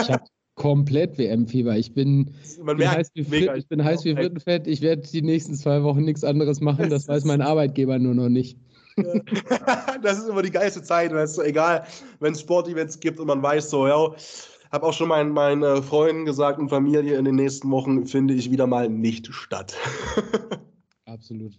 Ich habe komplett WM-Fieber. Ich bin, bin heiß wie, Frit, ich bin heiß wie Frittenfett. Ich werde die nächsten zwei Wochen nichts anderes machen. Das weiß mein Arbeitgeber nur noch nicht. das ist immer die geilste Zeit. Weißt du, egal, wenn es Sportevents gibt und man weiß so, ja, habe auch schon meinen, meinen äh, Freunden gesagt und Familie, in den nächsten Wochen finde ich wieder mal nicht statt. Absolut.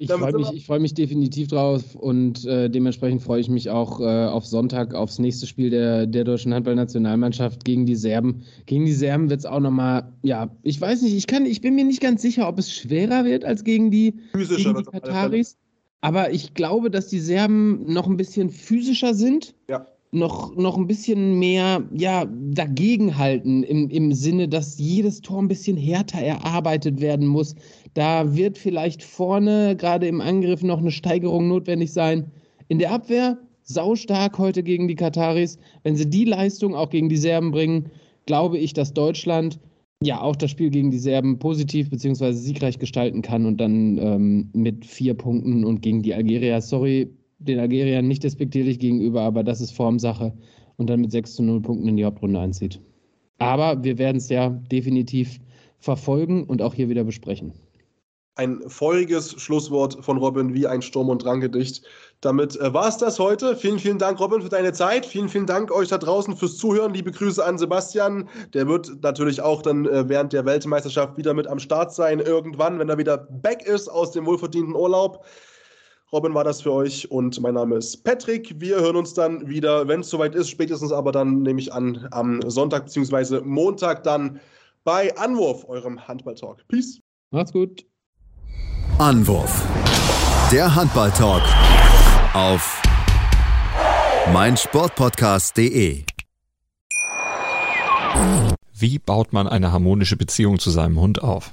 Ich freue mich, freu mich definitiv drauf und äh, dementsprechend freue ich mich auch äh, auf Sonntag aufs nächste Spiel der, der deutschen Handballnationalmannschaft gegen die Serben. Gegen die Serben wird es auch nochmal, ja, ich weiß nicht, ich, kann, ich bin mir nicht ganz sicher, ob es schwerer wird als gegen die, gegen die Kataris. Aber ich glaube, dass die Serben noch ein bisschen physischer sind. Ja noch, noch ein bisschen mehr ja, dagegenhalten im, im Sinne, dass jedes Tor ein bisschen härter erarbeitet werden muss. Da wird vielleicht vorne, gerade im Angriff, noch eine Steigerung notwendig sein. In der Abwehr saustark heute gegen die Kataris. Wenn sie die Leistung auch gegen die Serben bringen, glaube ich, dass Deutschland ja auch das Spiel gegen die Serben positiv bzw. siegreich gestalten kann und dann ähm, mit vier Punkten und gegen die Algerier, sorry, den Algeriern nicht despektierlich gegenüber, aber das ist Formsache und dann mit 6 zu 0 Punkten in die Hauptrunde einzieht. Aber wir werden es ja definitiv verfolgen und auch hier wieder besprechen. Ein feuriges Schlusswort von Robin wie ein Sturm- und Drang-Gedicht. Damit äh, war es das heute. Vielen, vielen Dank, Robin, für deine Zeit. Vielen, vielen Dank euch da draußen fürs Zuhören. Liebe Grüße an Sebastian. Der wird natürlich auch dann äh, während der Weltmeisterschaft wieder mit am Start sein. Irgendwann, wenn er wieder back ist aus dem wohlverdienten Urlaub. Robin war das für euch und mein Name ist Patrick. Wir hören uns dann wieder, wenn es soweit ist, spätestens aber dann nehme ich an, am Sonntag bzw. Montag dann bei Anwurf, eurem Handball-Talk. Peace. Macht's gut. Anwurf. Der Handball-Talk auf meinsportpodcast.de. Wie baut man eine harmonische Beziehung zu seinem Hund auf?